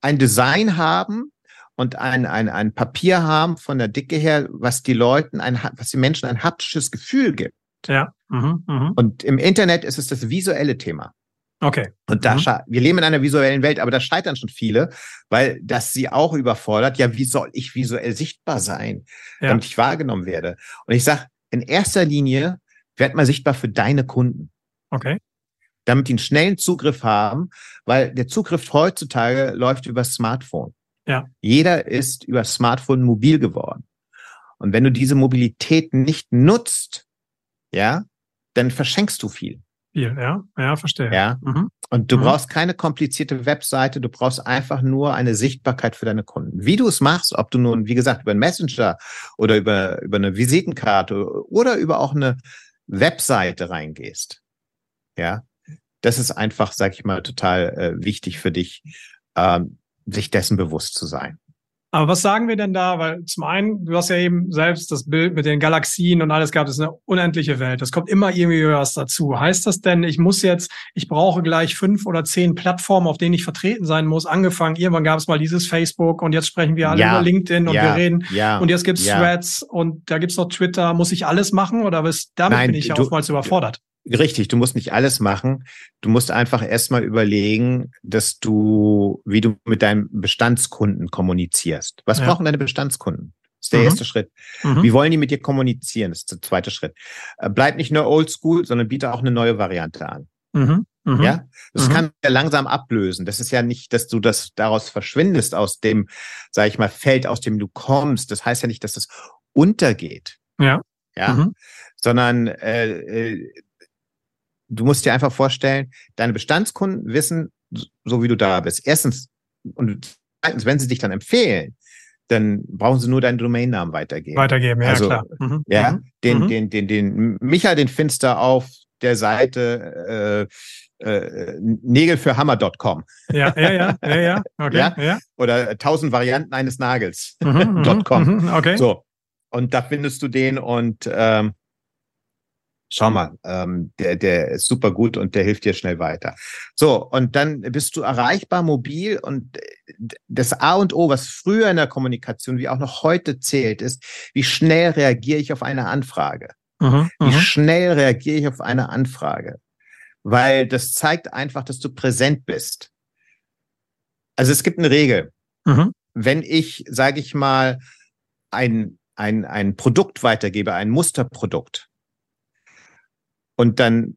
Speaker 2: ein Design haben und ein, ein, ein Papier haben von der Dicke her, was die Leuten, ein, was den Menschen ein haptisches Gefühl gibt.
Speaker 1: Ja. Mhm. Mhm.
Speaker 2: Und im Internet ist es das visuelle Thema.
Speaker 1: Okay.
Speaker 2: Und da,
Speaker 1: Mhm.
Speaker 2: scha- wir leben in einer visuellen Welt, aber da scheitern schon viele, weil das sie auch überfordert. Ja, wie soll ich visuell sichtbar sein,
Speaker 1: Ja.
Speaker 2: damit ich wahrgenommen werde? Und ich sage, in erster Linie werd mal sichtbar für deine Kunden,
Speaker 1: Okay.
Speaker 2: damit die einen schnellen Zugriff haben, weil der Zugriff heutzutage läuft über Smartphone.
Speaker 1: Ja.
Speaker 2: Jeder ist über Smartphone mobil geworden. Und wenn du diese Mobilität nicht nutzt, ja, dann verschenkst du viel.
Speaker 1: Viel. Ja. Ja, verstehe.
Speaker 2: Ja.
Speaker 1: Mhm.
Speaker 2: Und du
Speaker 1: Mhm.
Speaker 2: brauchst keine komplizierte Webseite, du brauchst einfach nur eine Sichtbarkeit für deine Kunden. Wie du es machst, ob du nun, wie gesagt, über einen Messenger oder über, über eine Visitenkarte oder über auch eine Webseite reingehst. Ja, das ist einfach, sag ich mal, total äh, wichtig für dich, ähm, sich dessen bewusst zu sein.
Speaker 1: Aber was sagen wir denn da? Weil zum einen, du hast ja eben selbst das Bild mit den Galaxien und alles gehabt, das ist eine unendliche Welt. Es kommt immer irgendwie was dazu. Heißt das denn, ich muss jetzt, ich brauche gleich fünf oder zehn Plattformen, auf denen ich vertreten sein muss? Angefangen, irgendwann gab es mal dieses Facebook und jetzt sprechen wir alle
Speaker 2: Ja.
Speaker 1: über LinkedIn und
Speaker 2: ja,
Speaker 1: wir reden.
Speaker 2: ja,
Speaker 1: Und jetzt gibt's. Threads und da gibt's noch Twitter. Muss ich alles machen oder was? Damit
Speaker 2: Nein,
Speaker 1: bin ich ja oftmals überfordert.
Speaker 2: Richtig, du musst nicht alles machen. Du musst einfach erstmal überlegen, dass du, wie du mit deinen Bestandskunden kommunizierst. Was
Speaker 1: Ja.
Speaker 2: brauchen deine Bestandskunden? Das ist der
Speaker 1: Mhm.
Speaker 2: erste Schritt.
Speaker 1: Mhm.
Speaker 2: Wie wollen die mit dir kommunizieren? Das ist der zweite Schritt. Äh, Bleib nicht nur oldschool, sondern biete auch eine neue Variante an.
Speaker 1: Mhm. Mhm.
Speaker 2: Ja, das
Speaker 1: Mhm.
Speaker 2: kann ja langsam ablösen. Das ist ja nicht, dass du das daraus verschwindest aus dem, sag ich mal, Feld, aus dem du kommst. Das heißt ja nicht, dass das untergeht.
Speaker 1: Ja.
Speaker 2: Ja,
Speaker 1: Mhm.
Speaker 2: sondern äh, äh, du musst dir einfach vorstellen, deine Bestandskunden wissen, so wie du da bist. Erstens und zweitens, wenn sie dich dann empfehlen, dann brauchen sie nur deinen Domainnamen weitergeben.
Speaker 1: Weitergeben, ja
Speaker 2: Also,
Speaker 1: klar. Mhm.
Speaker 2: Ja,
Speaker 1: Mhm.
Speaker 2: den,
Speaker 1: Mhm.
Speaker 2: den, den, den Michael, den Finster auf der Seite äh, äh, Nägel für Hammer.com
Speaker 1: Ja, ja, ja, ja, ja. Okay.
Speaker 2: Ja.
Speaker 1: Ja.
Speaker 2: oder tausend Varianten eines Nagels.
Speaker 1: Mhm, mhm,
Speaker 2: Dot com.
Speaker 1: mhm, Okay.
Speaker 2: So. und da findest du den und ähm, schau mal, ähm, der, der ist super gut und der hilft dir schnell weiter. So, und dann bist du erreichbar mobil und das A und O, was früher in der Kommunikation wie auch noch heute zählt, ist, wie schnell reagiere ich auf eine Anfrage? Mhm, wie mhm. schnell reagiere ich auf eine Anfrage? Weil das zeigt einfach, dass du präsent bist. Also es gibt eine Regel. Mhm. Wenn ich, sage ich mal, ein, ein, ein Produkt weitergebe, ein Musterprodukt, und dann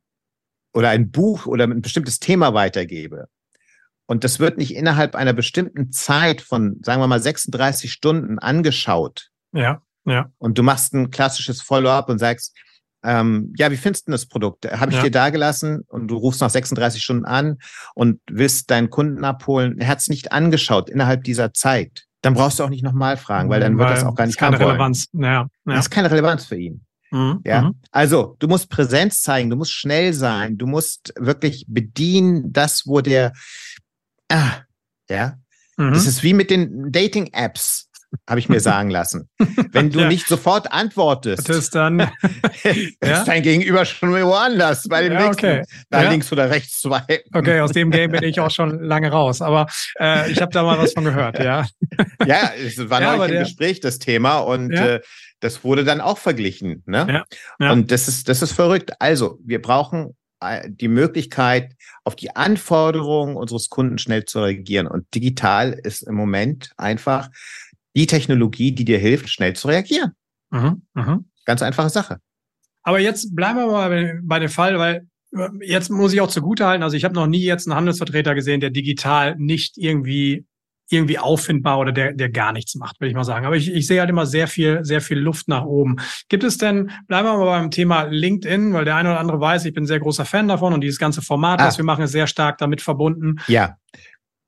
Speaker 2: oder ein Buch oder ein bestimmtes Thema weitergebe und das wird nicht innerhalb einer bestimmten Zeit von, sagen wir mal, 36 Stunden angeschaut.
Speaker 1: Ja, ja.
Speaker 2: Und du machst ein klassisches Follow-up und sagst, ähm, ja, wie findest du das Produkt? Habe ich ja. dir da gelassen und du rufst nach 36 Stunden an und willst deinen Kunden abholen. Er hat es nicht angeschaut innerhalb dieser Zeit. Dann brauchst du auch nicht nochmal fragen, weil dann weil wird das auch gar nicht
Speaker 1: keine Relevanz. Ja,
Speaker 2: ja. Das ist keine Relevanz für ihn. Mhm. Ja, mhm. also du musst Präsenz zeigen, du musst schnell sein, du musst wirklich bedienen, das, wo der, ah, ja, mhm. das ist wie mit den Dating-Apps habe ich mir sagen lassen. Wenn du ja. nicht sofort antwortest,
Speaker 1: das dann
Speaker 2: ist ja? dein Gegenüber schon woanders bei dem ja, nächsten. Okay. Da links oder rechts zwei.
Speaker 1: Okay, aus dem Game bin ich auch schon lange raus, aber äh, ich habe da mal was von gehört, ja.
Speaker 2: ja, es war neulich im Gespräch das Thema und äh, das wurde dann auch verglichen. Ne? Ja, ja. Und das ist, das ist verrückt. Also, wir brauchen äh, die Möglichkeit, auf die Anforderungen unseres Kunden schnell zu reagieren. Und digital ist im Moment einfach die Technologie, die dir hilft, schnell zu reagieren. Mhm, mh. Ganz einfache Sache.
Speaker 1: Aber jetzt bleiben wir mal bei, dem Fall, weil äh, jetzt muss ich auch zugutehalten, also ich habe noch nie jetzt einen Handelsvertreter gesehen, der digital nicht irgendwie irgendwie auffindbar oder der, der gar nichts macht, würde ich mal sagen. Aber ich, ich sehe halt immer sehr viel, sehr viel Luft nach oben. Gibt es denn, bleiben wir mal beim Thema LinkedIn, weil der eine oder andere weiß, ich bin ein sehr großer Fan davon und dieses ganze Format, ah. was wir machen, ist sehr stark damit verbunden.
Speaker 2: Ja.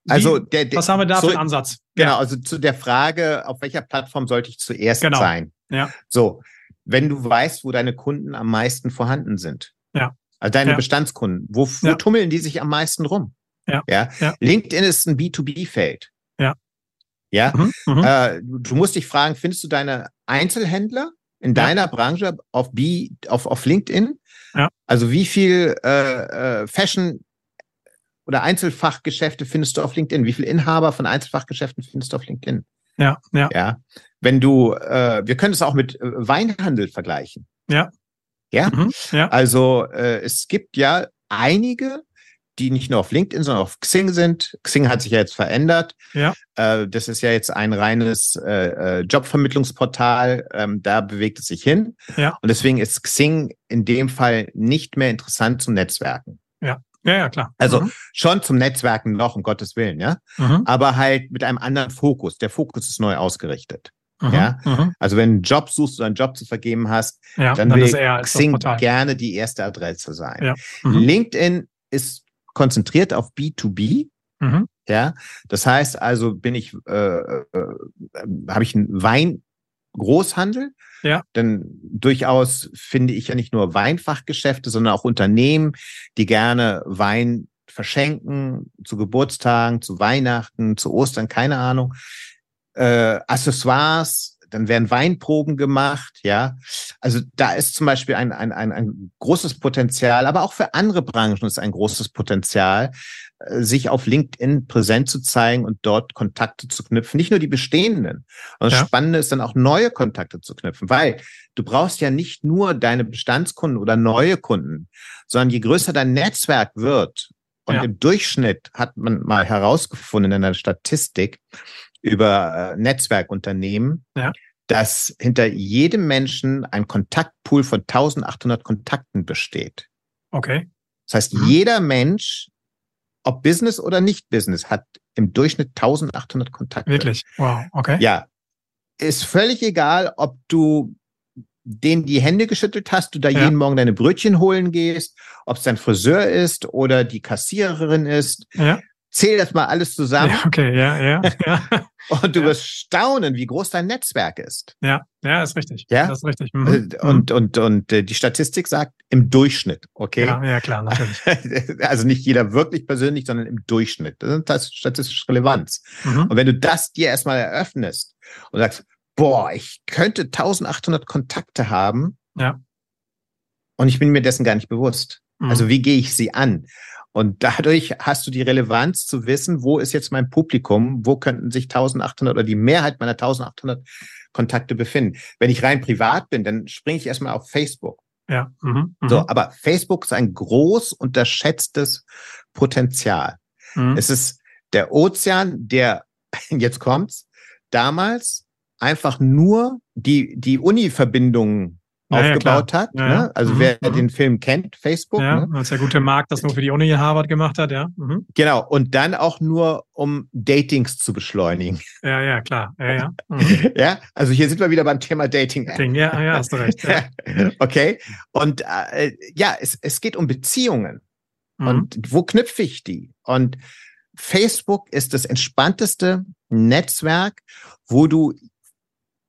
Speaker 2: Also der, der,
Speaker 1: was haben wir da so, für einen Ansatz?
Speaker 2: Genau, ja. also zu der Frage, auf welcher Plattform sollte ich zuerst
Speaker 1: genau.
Speaker 2: sein?
Speaker 1: Ja.
Speaker 2: So, wenn du weißt, wo deine Kunden am meisten vorhanden sind.
Speaker 1: Ja.
Speaker 2: Also deine ja. Bestandskunden, wo, wo ja. tummeln die sich am meisten rum?
Speaker 1: Ja.
Speaker 2: ja. LinkedIn ist ein B2B-Feld. Ja. Mhm, mhm. äh, du musst dich fragen, findest du deine Einzelhändler in ja. deiner Branche auf B, auf, auf LinkedIn?
Speaker 1: Ja.
Speaker 2: Also wie viel äh, äh, Fashion oder Einzelfachgeschäfte findest du auf LinkedIn? Wie viele Inhaber von Einzelfachgeschäften findest du auf LinkedIn?
Speaker 1: Ja, ja.
Speaker 2: Ja. Wenn du, äh, wir können es auch mit äh, Weinhandel vergleichen.
Speaker 1: Ja.
Speaker 2: Ja.
Speaker 1: Mhm, ja.
Speaker 2: Also äh, es gibt ja einige die nicht nur auf LinkedIn, sondern auf Xing sind. Xing hat sich ja jetzt verändert.
Speaker 1: Ja.
Speaker 2: Äh, das ist ja jetzt ein reines äh, äh, Jobvermittlungsportal. Ähm, da bewegt es sich hin.
Speaker 1: Ja.
Speaker 2: Und deswegen ist Xing in dem Fall nicht mehr interessant zum Netzwerken.
Speaker 1: Ja. Ja, ja, klar.
Speaker 2: Also mhm. schon zum Netzwerken noch, um Gottes Willen, ja. Mhm. Aber halt mit einem anderen Fokus. Der Fokus ist neu ausgerichtet. Mhm. Ja, mhm. also wenn du einen Job suchst oder einen Job zu vergeben hast, ja, dann, dann will Xing gerne die erste Adresse sein.
Speaker 1: Ja.
Speaker 2: Mhm. LinkedIn ist konzentriert auf B2B. Mhm. Ja, das heißt also, bin ich, äh, äh, habe ich einen Weingroßhandel?
Speaker 1: Ja.
Speaker 2: Denn durchaus finde ich ja nicht nur Weinfachgeschäfte, sondern auch Unternehmen, die gerne Wein verschenken zu Geburtstagen, zu Weihnachten, zu Ostern, keine Ahnung. Äh, Accessoires, dann werden Weinproben gemacht, ja. Also da ist zum Beispiel ein, ein, ein, ein großes Potenzial, aber auch für andere Branchen ist ein großes Potenzial, äh, sich auf LinkedIn präsent zu zeigen und dort Kontakte zu knüpfen. Nicht nur die bestehenden. Und das ja. Spannende ist dann auch neue Kontakte zu knüpfen, weil du brauchst ja nicht nur deine Bestandskunden oder neue Kunden, sondern je größer dein Netzwerk wird, und ja. im Durchschnitt hat man mal herausgefunden in einer Statistik, über äh, Netzwerkunternehmen,
Speaker 1: ja.
Speaker 2: dass hinter jedem Menschen ein Kontaktpool von 1800 Kontakten besteht.
Speaker 1: Okay.
Speaker 2: Das heißt, mhm. jeder Mensch, ob Business oder nicht Business, hat im Durchschnitt 1800 Kontakte.
Speaker 1: Wirklich? Wow, okay.
Speaker 2: Ja. Ist völlig egal, ob du denen die Hände geschüttelt hast, du da ja. jeden Morgen deine Brötchen holen gehst, ob es dein Friseur ist oder die Kassiererin ist.
Speaker 1: Ja.
Speaker 2: Zähl das mal alles zusammen.
Speaker 1: Ja, okay, ja, ja. ja.
Speaker 2: Und du
Speaker 1: ja.
Speaker 2: wirst staunen, wie groß dein Netzwerk ist.
Speaker 1: Ja, ja, ist richtig.
Speaker 2: Ja,
Speaker 1: das ist richtig.
Speaker 2: Mhm. Und, und, und äh, die Statistik sagt im Durchschnitt, okay?
Speaker 1: Ja, ja klar, natürlich.
Speaker 2: Also nicht jeder wirklich persönlich, sondern im Durchschnitt. Das ist statistische Relevanz. Mhm. Und wenn du das dir erstmal eröffnest und sagst, boah, ich könnte 1800 Kontakte haben.
Speaker 1: Ja.
Speaker 2: Und ich bin mir dessen gar nicht bewusst. Mhm. Also wie gehe ich sie an? Und dadurch hast du die Relevanz zu wissen, wo ist jetzt mein Publikum, wo könnten sich 1800 oder die Mehrheit meiner 1800 Kontakte befinden. Wenn ich rein privat bin, dann springe ich erstmal auf Facebook.
Speaker 1: Ja. Mhm,
Speaker 2: so, mhm. aber Facebook ist ein groß unterschätztes Potenzial. Mhm. Es ist der Ozean, der, jetzt kommt's, damals einfach nur die, die Uni-Verbindungen aufgebaut ja, hat. Ja, ne? Also mhm. wer mhm. den Film kennt, Facebook.
Speaker 1: Ja, ne? als der gute Markt das nur für die Uni Harvard gemacht hat, ja.
Speaker 2: Mhm. Genau, und dann auch nur, um Datings zu beschleunigen.
Speaker 1: Ja, ja, klar. Ja, ja.
Speaker 2: Mhm. ja, also hier sind wir wieder beim Thema Dating.
Speaker 1: Dating ja, ja, hast du recht. Ja.
Speaker 2: okay, und äh, ja, es, es geht um Beziehungen. Mhm. Und wo knüpfe ich die? Und Facebook ist das entspannteste Netzwerk, wo du,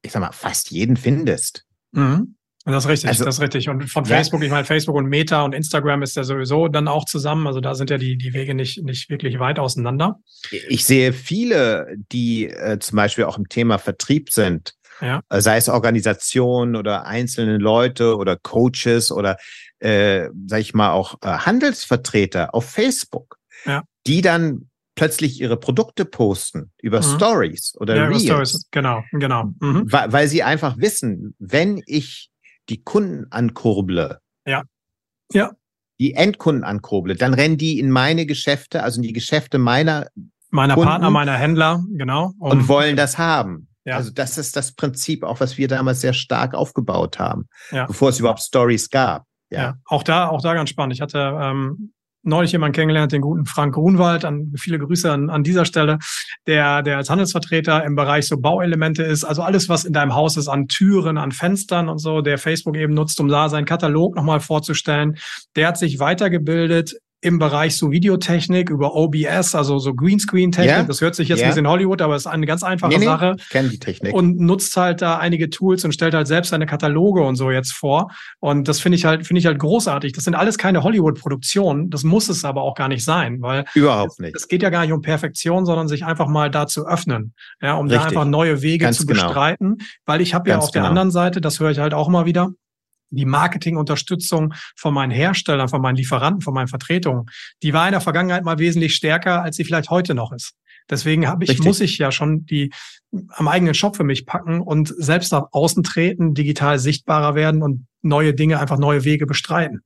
Speaker 2: ich sag mal, fast jeden findest.
Speaker 1: Mhm. Das ist richtig, also, das ist richtig. Und von Facebook, ja. ich meine, Facebook und Meta und Instagram ist ja sowieso dann auch zusammen. Also da sind ja die, die Wege nicht, nicht wirklich weit auseinander.
Speaker 2: Ich sehe viele, die äh, zum Beispiel auch im Thema Vertrieb sind. Ja. Äh, sei es Organisationen oder einzelne Leute oder Coaches oder, äh, sag ich mal, auch äh, Handelsvertreter auf Facebook, ja. die dann plötzlich ihre Produkte posten über mhm. Stories oder ja, Reels. Stories.
Speaker 1: Genau, genau.
Speaker 2: Mhm. Weil, weil sie einfach wissen, wenn ich die Kunden ankurble,
Speaker 1: ja. Ja.
Speaker 2: die Endkunden ankurble, dann rennen die in meine Geschäfte, also in die Geschäfte meiner
Speaker 1: meiner Kunden Partner, meiner Händler, genau.
Speaker 2: Um, und wollen das haben. Ja. Also das ist das Prinzip, auch was wir damals sehr stark aufgebaut haben, ja. bevor es überhaupt Stories gab.
Speaker 1: Ja. ja. auch da, auch da ganz spannend. Ich hatte ähm, neulich jemanden kennengelernt, den guten Frank Grunwald, an viele Grüße an, an dieser Stelle, der, der als Handelsvertreter im Bereich so Bauelemente ist, also alles, was in deinem Haus ist, an Türen, an Fenstern und so, der Facebook eben nutzt, um da seinen Katalog nochmal vorzustellen. Der hat sich weitergebildet im Bereich so Videotechnik über OBS, also so Greenscreen-Technik. Yeah. Das hört sich jetzt yeah. ein bisschen Hollywood, aber es ist eine ganz einfache nee, nee, Sache.
Speaker 2: Ich kenne die Technik.
Speaker 1: Und nutzt halt da einige Tools und stellt halt selbst seine Kataloge und so jetzt vor. Und das finde ich halt, finde ich halt großartig. Das sind alles keine Hollywood-Produktionen. Das muss es aber auch gar nicht sein, weil
Speaker 2: überhaupt nicht.
Speaker 1: Es geht ja gar nicht um Perfektion, sondern sich einfach mal da zu öffnen, ja, um Richtig. da einfach neue Wege Ganz zu genau. bestreiten. Weil ich habe ja auf genau. der anderen Seite, das höre ich halt auch mal wieder, die Marketingunterstützung von meinen Herstellern, von meinen Lieferanten, von meinen Vertretungen, die war in der Vergangenheit mal wesentlich stärker, als sie vielleicht heute noch ist. Deswegen habe ich, Richtig. muss ich ja schon die am eigenen Shop für mich packen und selbst nach außen treten, digital sichtbarer werden und neue Dinge, einfach neue Wege bestreiten.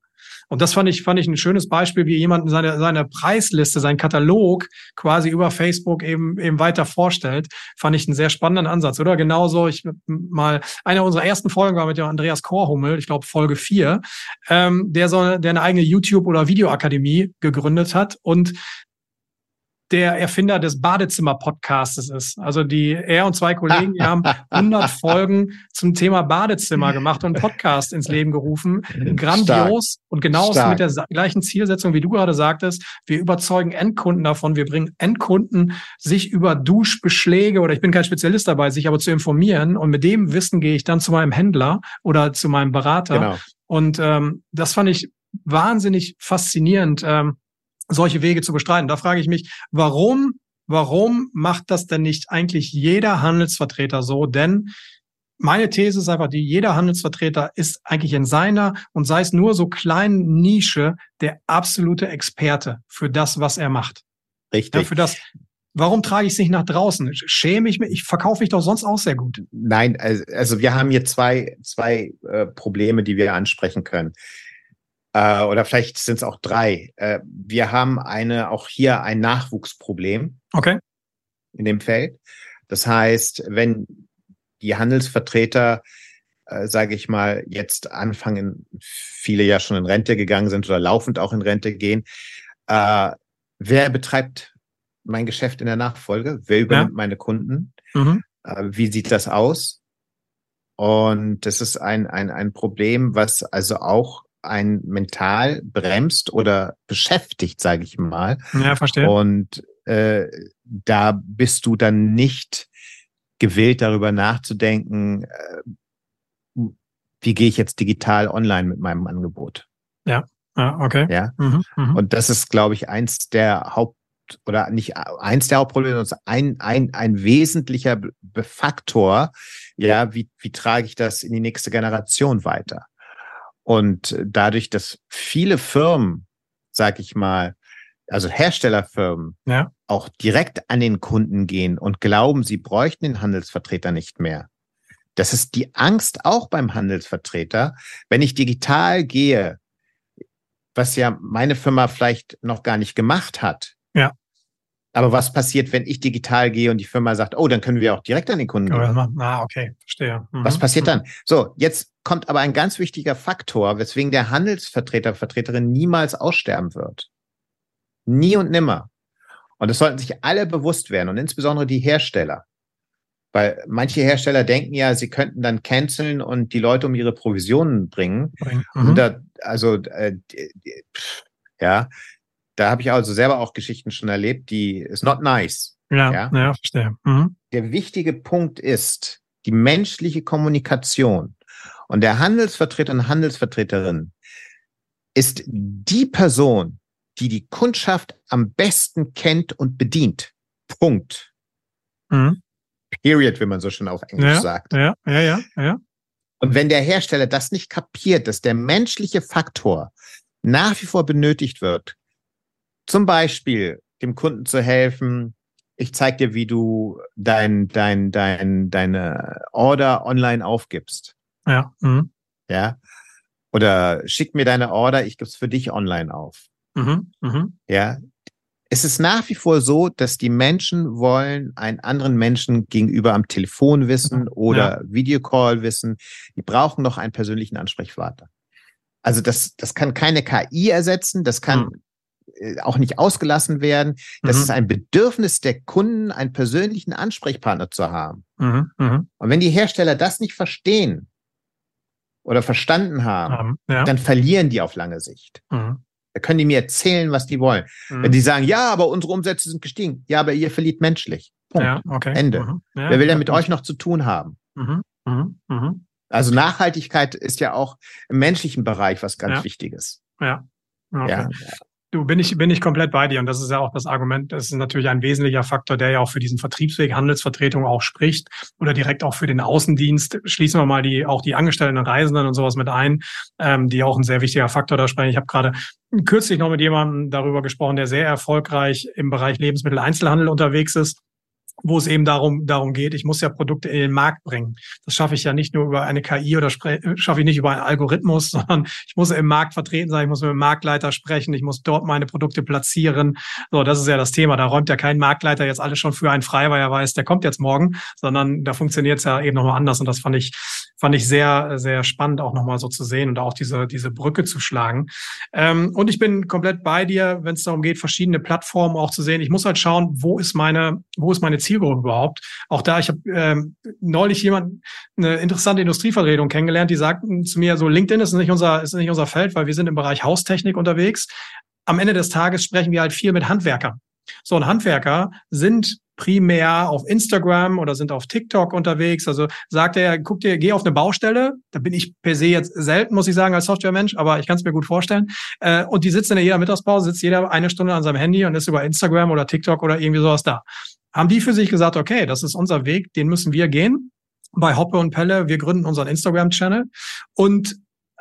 Speaker 1: Und das fand ich, fand ich ein schönes Beispiel, wie jemand seine, seine Preisliste, seinen Katalog quasi über Facebook eben, eben weiter vorstellt. Fand ich einen sehr spannenden Ansatz, oder? Genauso, ich mal, eine unserer ersten Folgen war mit dem Andreas Korhummel, ich glaube Folge vier, ähm, der so, der eine eigene YouTube- oder Videoakademie gegründet hat und der Erfinder des Badezimmer-Podcastes ist. Also die, er und zwei Kollegen, die haben 100 Folgen zum Thema Badezimmer gemacht und einen Podcast ins Leben gerufen. Grandios Stark. und genau mit der gleichen Zielsetzung, wie du gerade sagtest. Wir überzeugen Endkunden davon. Wir bringen Endkunden, sich über Duschbeschläge oder ich bin kein Spezialist dabei, sich aber zu informieren. Und mit dem Wissen gehe ich dann zu meinem Händler oder zu meinem Berater. Genau. Und ähm, das fand ich wahnsinnig faszinierend. Ähm, solche Wege zu bestreiten. Da frage ich mich, warum, warum macht das denn nicht eigentlich jeder Handelsvertreter so? Denn meine These ist einfach die, jeder Handelsvertreter ist eigentlich in seiner und sei es nur so kleinen Nische der absolute Experte für das, was er macht.
Speaker 2: Richtig.
Speaker 1: Ja, für das, Warum trage ich es nicht nach draußen? Schäme ich mich? Ich verkaufe mich doch sonst auch sehr gut.
Speaker 2: Nein, also wir haben hier zwei, zwei äh, Probleme, die wir ansprechen können äh, oder vielleicht sind es auch drei. Äh, wir haben eine, auch hier ein Nachwuchsproblem.
Speaker 1: Okay.
Speaker 2: In dem Feld. Das heißt, wenn die Handelsvertreter, äh, sage ich mal, jetzt anfangen, viele ja schon in Rente gegangen sind oder laufend auch in Rente gehen, äh, wer betreibt mein Geschäft in der Nachfolge? Wer übernimmt ja. meine Kunden? Mhm. Äh, wie sieht das aus? Und das ist ein, ein, ein Problem, was also auch ein mental bremst oder beschäftigt, sage ich mal.
Speaker 1: Ja, verstehe.
Speaker 2: Und äh, da bist du dann nicht gewillt, darüber nachzudenken, äh, wie gehe ich jetzt digital online mit meinem Angebot.
Speaker 1: Ja, ja okay.
Speaker 2: Ja. Mhm, mh. Und das ist, glaube ich, eins der Haupt Haupt oder nicht eins der Hauptprobleme, sondern ein, ein, ein wesentlicher Faktor. Ja, wie, wie trage ich das in die nächste Generation weiter? Und dadurch, dass viele Firmen, sag ich mal, also Herstellerfirmen, ja. auch direkt an den Kunden gehen und glauben, sie bräuchten den Handelsvertreter nicht mehr. Das ist die Angst auch beim Handelsvertreter. Wenn ich digital gehe, was ja meine Firma vielleicht noch gar nicht gemacht hat. Aber was passiert, wenn ich digital gehe und die Firma sagt, oh, dann können wir auch direkt an den Kunden
Speaker 1: gehen? Ah, okay, verstehe.
Speaker 2: Mhm. Was passiert dann? Mhm. So, jetzt kommt aber ein ganz wichtiger Faktor, weswegen der Handelsvertreter, Vertreterin niemals aussterben wird. Nie und nimmer. Und das sollten sich alle bewusst werden und insbesondere die Hersteller. Weil manche Hersteller denken ja, sie könnten dann canceln und die Leute um ihre Provisionen bringen. Mhm. Da, also äh, ja, da habe ich also selber auch Geschichten schon erlebt, die ist not nice.
Speaker 1: Ja, ja, ja verstehe. Mhm.
Speaker 2: Der wichtige Punkt ist die menschliche Kommunikation. Und der Handelsvertreter und Handelsvertreterin ist die Person, die die Kundschaft am besten kennt und bedient. Punkt. Mhm. Period, wie man so schön auf Englisch
Speaker 1: ja,
Speaker 2: sagt.
Speaker 1: Ja, ja, ja, ja.
Speaker 2: Und wenn der Hersteller das nicht kapiert, dass der menschliche Faktor nach wie vor benötigt wird, zum Beispiel dem Kunden zu helfen, ich zeig dir, wie du dein, dein, dein, deine Order online aufgibst.
Speaker 1: Ja. Mhm.
Speaker 2: Ja. Oder schick mir deine Order, ich gebe es für dich online auf.
Speaker 1: Mhm. Mhm.
Speaker 2: Ja es ist nach wie vor so, dass die Menschen wollen einen anderen Menschen gegenüber am Telefon wissen oder ja. Videocall wissen. Die brauchen noch einen persönlichen Ansprechvater. Also das, das kann keine KI ersetzen, das kann mhm. Auch nicht ausgelassen werden. Das mhm. ist ein Bedürfnis der Kunden, einen persönlichen Ansprechpartner zu haben.
Speaker 1: Mhm. mhm.
Speaker 2: Und wenn die Hersteller das nicht verstehen oder verstanden haben, ja. dann verlieren die auf lange Sicht.
Speaker 1: Mhm.
Speaker 2: Da können die mir erzählen, was die wollen. Mhm. Wenn die sagen, ja, aber unsere Umsätze sind gestiegen. Ja, aber ihr verliert menschlich. Punkt. Ja, okay. Ende. Mhm. Ja, Wer will denn mit euch noch zu tun haben? Also Nachhaltigkeit ist ja auch im menschlichen Bereich was ganz. Wichtiges.
Speaker 1: Ja. Okay. ja. Du, bin ich, bin ich komplett bei dir. Und das ist ja auch das Argument. Das ist natürlich ein wesentlicher Faktor, der ja auch für diesen Vertriebsweg Handelsvertretung auch spricht oder direkt auch für den Außendienst. Schließen wir mal die, auch die Angestellten und Reisenden und sowas mit ein, ähm, die auch ein sehr wichtiger Faktor da sprechen. Ich habe gerade kürzlich noch mit jemandem darüber gesprochen, der sehr erfolgreich im Bereich Lebensmitteleinzelhandel unterwegs ist wo es eben darum, darum geht, ich muss ja Produkte in den Markt bringen. Das schaffe ich ja nicht nur über eine KI oder schaffe ich nicht über einen Algorithmus, sondern ich muss im Markt vertreten sein, ich muss mit dem Marktleiter sprechen, ich muss dort meine Produkte platzieren. So, das ist ja das Thema. Da räumt ja kein Marktleiter jetzt alles schon für einen frei, weil er weiß, der kommt jetzt morgen, sondern da funktioniert es ja eben nochmal anders. Und das fand ich, fand ich sehr, sehr spannend auch nochmal so zu sehen und auch diese, diese Brücke zu schlagen. Ähm, und ich bin komplett bei dir, wenn es darum geht, verschiedene Plattformen auch zu sehen. Ich muss halt schauen, wo ist meine, wo ist meine Zielgruppe überhaupt. Auch da, ich habe ähm, neulich jemand eine interessante Industrievertretung kennengelernt, die sagten zu mir, so LinkedIn ist nicht unser, ist nicht unser Feld, weil wir sind im Bereich Haustechnik unterwegs. Am Ende des Tages sprechen wir halt viel mit Handwerkern. So, und Handwerker sind primär auf Instagram oder sind auf TikTok unterwegs. Also sagt er, guck dir, geh auf eine Baustelle. Da bin ich per se jetzt selten, muss ich sagen, als Softwaremensch, aber ich kann es mir gut vorstellen. Äh, und die sitzen in jeder Mittagspause, sitzt jeder eine Stunde an seinem Handy und ist über Instagram oder TikTok oder irgendwie sowas da. Haben die für sich gesagt, okay, das ist unser Weg, den müssen wir gehen. Bei Hoppe und Pelle, wir gründen unseren Instagram-Channel und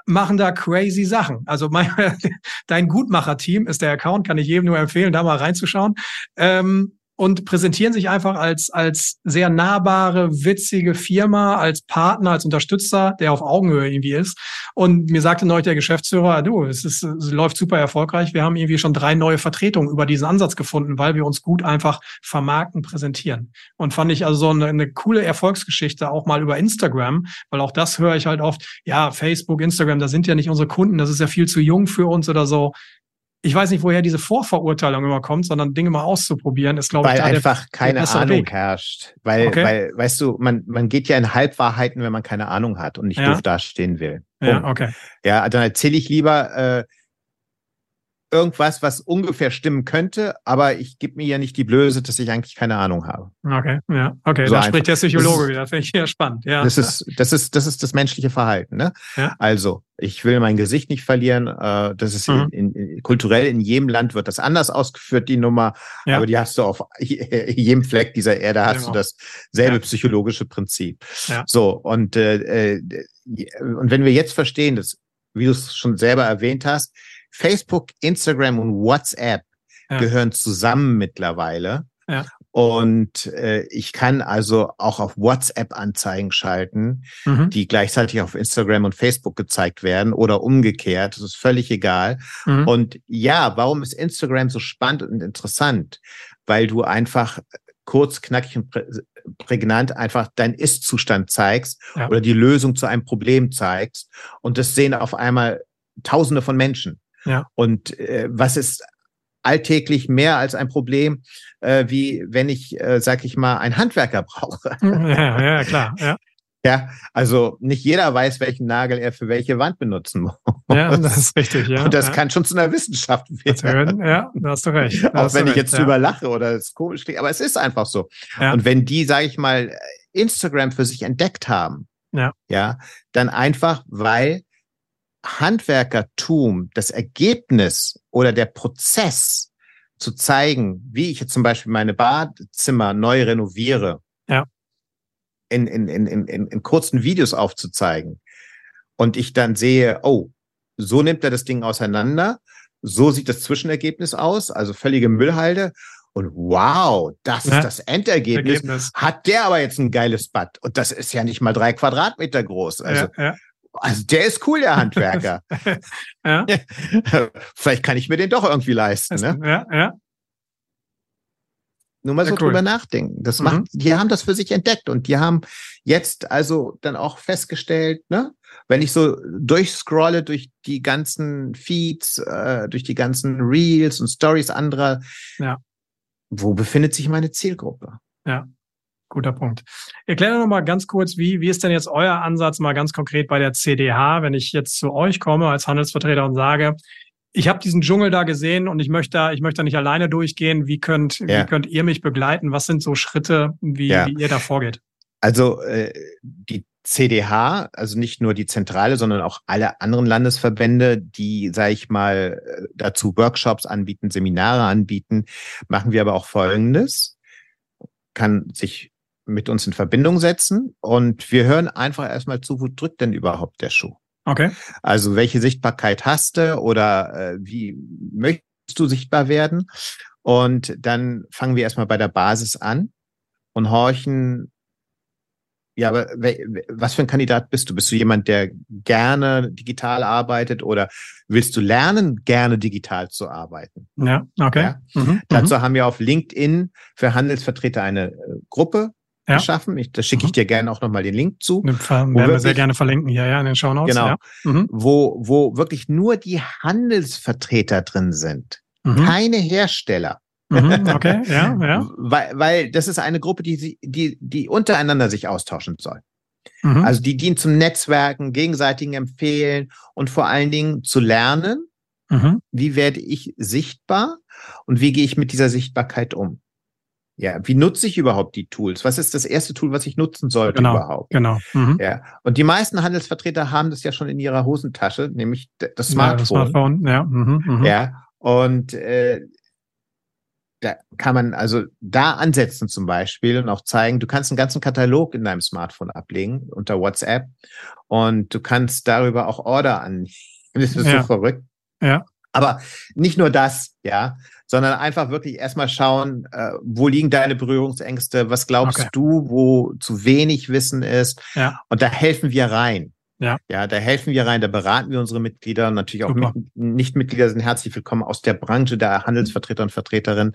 Speaker 1: machen da crazy Sachen. Also mein, dein Gutmacher-Team ist der Account, kann ich jedem nur empfehlen, da mal reinzuschauen. Ähm, und präsentieren sich einfach als, als sehr nahbare, witzige Firma, als Partner, als Unterstützer, der auf Augenhöhe irgendwie ist. Und mir sagte neulich der Geschäftsführer, du, es, ist, es läuft super erfolgreich. Wir haben irgendwie schon drei neue Vertretungen über diesen Ansatz gefunden, weil wir uns gut einfach vermarkten, präsentieren. Und fand ich also so eine, eine coole Erfolgsgeschichte auch mal über Instagram, weil auch das höre ich halt oft, ja, Facebook, Instagram, da sind ja nicht unsere Kunden, das ist ja viel zu jung für uns oder so ich weiß nicht, woher diese Vorverurteilung immer kommt, sondern Dinge mal auszuprobieren, ist, glaube
Speaker 2: weil
Speaker 1: ich,
Speaker 2: weil einfach der, keine der Ahnung Weg. herrscht. Weil, okay. weil, weißt du, man, man geht ja in Halbwahrheiten, wenn man keine Ahnung hat und nicht ja. doof dastehen will.
Speaker 1: Punkt. Ja, okay.
Speaker 2: Ja, dann erzähle ich lieber, äh, irgendwas, was ungefähr stimmen könnte, aber ich gebe mir ja nicht die Blöße, dass ich eigentlich keine Ahnung habe.
Speaker 1: Okay, ja, okay, so da einfach. spricht der Psychologe ist, wieder, finde ich ja spannend. Ja.
Speaker 2: Das ist, das ist, das ist das menschliche Verhalten. Ne? Ja. Also, ich will mein Gesicht nicht verlieren. Äh, das ist mhm. in, in, kulturell in jedem Land wird das anders ausgeführt, die Nummer, ja. aber die hast du auf jedem Fleck dieser Erde hast genau. du dasselbe ja. psychologische Prinzip. Ja. So und äh, äh, und wenn wir jetzt verstehen, dass wie du es schon selber erwähnt hast, Facebook, Instagram und WhatsApp ja. gehören zusammen mittlerweile. Ja. Und äh, ich kann also auch auf WhatsApp Anzeigen schalten, mhm. die gleichzeitig auf Instagram und Facebook gezeigt werden oder umgekehrt. Das ist völlig egal. Mhm. Und ja, warum ist Instagram so spannend und interessant? Weil du einfach kurz, knackig und prä prägnant einfach deinen Ist-Zustand zeigst ja. oder die Lösung zu einem Problem zeigst. Und das sehen auf einmal Tausende von Menschen. Ja. Und äh, was ist alltäglich mehr als ein Problem, äh, wie wenn ich, äh, sag ich mal, einen Handwerker brauche.
Speaker 1: Ja, ja, klar. Ja.
Speaker 2: Ja, also nicht jeder weiß, welchen Nagel er für welche Wand benutzen muss.
Speaker 1: Ja, das ist richtig, ja.
Speaker 2: Und das
Speaker 1: ja.
Speaker 2: kann schon zu einer Wissenschaft werden.
Speaker 1: Ja, da hast du recht. Da
Speaker 2: Auch wenn ich recht, jetzt ja. drüber lache oder es komisch klingt, aber es ist einfach so. Ja. Und wenn die, sage ich mal, Instagram für sich entdeckt haben, ja. ja, dann einfach, weil Handwerkertum, das Ergebnis oder der Prozess zu zeigen, wie ich jetzt zum Beispiel meine Badezimmer neu renoviere, ja. in, in, in, in, in kurzen Videos aufzuzeigen und ich dann sehe, oh, so nimmt er das Ding auseinander, so sieht das Zwischenergebnis aus, also völlige Müllhalde. Und wow, das ja. ist das Endergebnis. Ergebnis. Hat der aber jetzt ein geiles Bad. Und das ist ja nicht mal drei Quadratmeter groß. Also ja, ja. Also der ist cool, der Handwerker. ja. Vielleicht kann ich mir den doch irgendwie leisten. Ne? Ja, ja. Nur mal so cool. drüber nachdenken. Das mhm. macht, die haben das für sich entdeckt und die haben jetzt also dann auch festgestellt, ne, wenn ich so durchscrolle durch die ganzen Feeds, äh, durch die ganzen Reels und Stories anderer, ja. wo befindet sich meine Zielgruppe?
Speaker 1: Ja. Guter Punkt. Erkläre noch mal ganz kurz, wie, wie ist denn jetzt euer Ansatz mal ganz konkret bei der CDH, wenn ich jetzt zu euch komme als Handelsvertreter und sage, ich habe diesen Dschungel da gesehen und ich möchte da, ich möchte da nicht alleine durchgehen. Wie könnt, ja. wie könnt ihr mich begleiten? Was sind so Schritte, wie, ja. wie ihr da vorgeht?
Speaker 2: Also äh, die CDH, also nicht nur die Zentrale, sondern auch alle anderen Landesverbände, die, sage ich mal, äh, dazu Workshops anbieten, Seminare anbieten, machen wir aber auch Folgendes. Kann sich mit uns in Verbindung setzen und wir hören einfach erstmal zu, wo drückt denn überhaupt der Schuh? Okay. Also welche Sichtbarkeit hast du oder äh, wie möchtest du sichtbar werden? Und dann fangen wir erstmal bei der Basis an und horchen, ja, aber was für ein Kandidat bist du? Bist du jemand, der gerne digital arbeitet oder willst du lernen, gerne digital zu arbeiten?
Speaker 1: Ja, okay. Ja?
Speaker 2: Mhm. Dazu mhm. haben wir auf LinkedIn für Handelsvertreter eine äh, Gruppe ja. geschaffen. Ich, da schicke ich mhm. dir gerne auch nochmal den Link zu.
Speaker 1: Den werden wir wirklich, sehr gerne verlinken hier, ja, in den Show Notes.
Speaker 2: Genau. Ja. Mhm. Wo, wo wirklich nur die Handelsvertreter drin sind. Mhm. Keine Hersteller.
Speaker 1: Mhm, okay, ja, ja.
Speaker 2: weil, weil das ist eine Gruppe, die, die, die untereinander sich austauschen soll. Mhm. Also die dient zum Netzwerken, gegenseitigen Empfehlen und vor allen Dingen zu lernen, wie werde ich sichtbar und wie gehe ich mit dieser Sichtbarkeit um. Ja, wie nutze ich überhaupt die Tools? Was ist das erste Tool, was ich nutzen sollte
Speaker 1: genau,
Speaker 2: überhaupt?
Speaker 1: Genau.
Speaker 2: Mhm. Ja. Und die meisten Handelsvertreter haben das ja schon in ihrer Hosentasche, nämlich das Smartphone. Ja, das Smartphone, ja. Mhm, mh. Ja. Und äh, da kann man also da ansetzen zum Beispiel und auch zeigen, du kannst einen ganzen Katalog in deinem Smartphone ablegen unter WhatsApp und du kannst darüber auch Order an. Das ist ja. so verrückt. Ja. Aber nicht nur das, ja, sondern einfach wirklich erstmal schauen, äh, wo liegen deine Berührungsängste, was glaubst okay. du, wo zu wenig Wissen ist. Ja. Und da helfen wir rein. Ja. ja, da helfen wir rein, da beraten wir unsere Mitglieder natürlich auch mit, Nicht-Mitglieder sind herzlich willkommen aus der Branche der Handelsvertreter und Vertreterinnen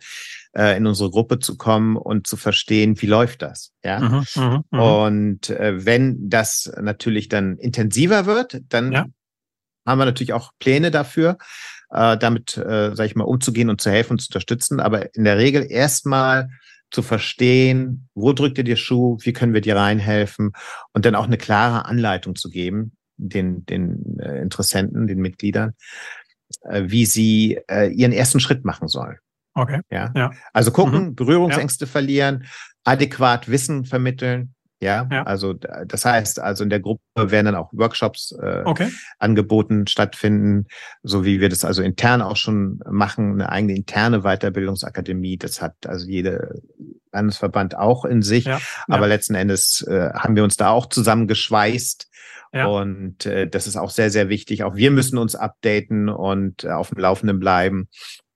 Speaker 2: äh, in unsere Gruppe zu kommen und zu verstehen, wie läuft das. Ja. Mhm, mh, mh. Und äh, wenn das natürlich dann intensiver wird, dann ja. haben wir natürlich auch Pläne dafür äh, damit, äh, sage ich mal, umzugehen und zu helfen und zu unterstützen. Aber in der Regel erstmal zu verstehen, wo drückt dir der Schuh, wie können wir dir reinhelfen und dann auch eine klare Anleitung zu geben, den, den äh, Interessenten, den Mitgliedern, äh, wie sie äh, ihren ersten Schritt machen sollen.
Speaker 1: Okay.
Speaker 2: Ja. ja. Also gucken, mhm. Berührungsängste ja. verlieren, adäquat Wissen vermitteln. Ja, ja, also das heißt, also in der Gruppe werden dann auch Workshops äh, okay. angeboten, stattfinden, so wie wir das also intern auch schon machen, eine eigene interne Weiterbildungsakademie. Das hat also jede Landesverband auch in sich. Ja, Aber ja. letzten Endes äh, haben wir uns da auch zusammengeschweißt. Ja. Und äh, das ist auch sehr, sehr wichtig. Auch wir müssen uns updaten und äh, auf dem Laufenden bleiben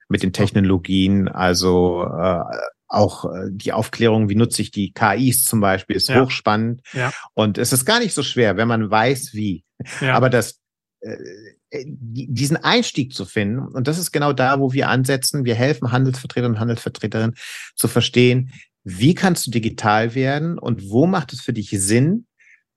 Speaker 2: mit den Technologien. Also äh, auch äh, die Aufklärung, wie nutze ich die KIs zum Beispiel, ist ja. hochspannend. Ja. Und es ist gar nicht so schwer, wenn man weiß, wie. Ja. Aber das, äh, äh diesen Einstieg zu finden, und das ist genau da, wo wir ansetzen. Wir helfen Handelsvertretern und Handelsvertreterinnen zu verstehen, wie kannst du digital werden und wo macht es für dich Sinn,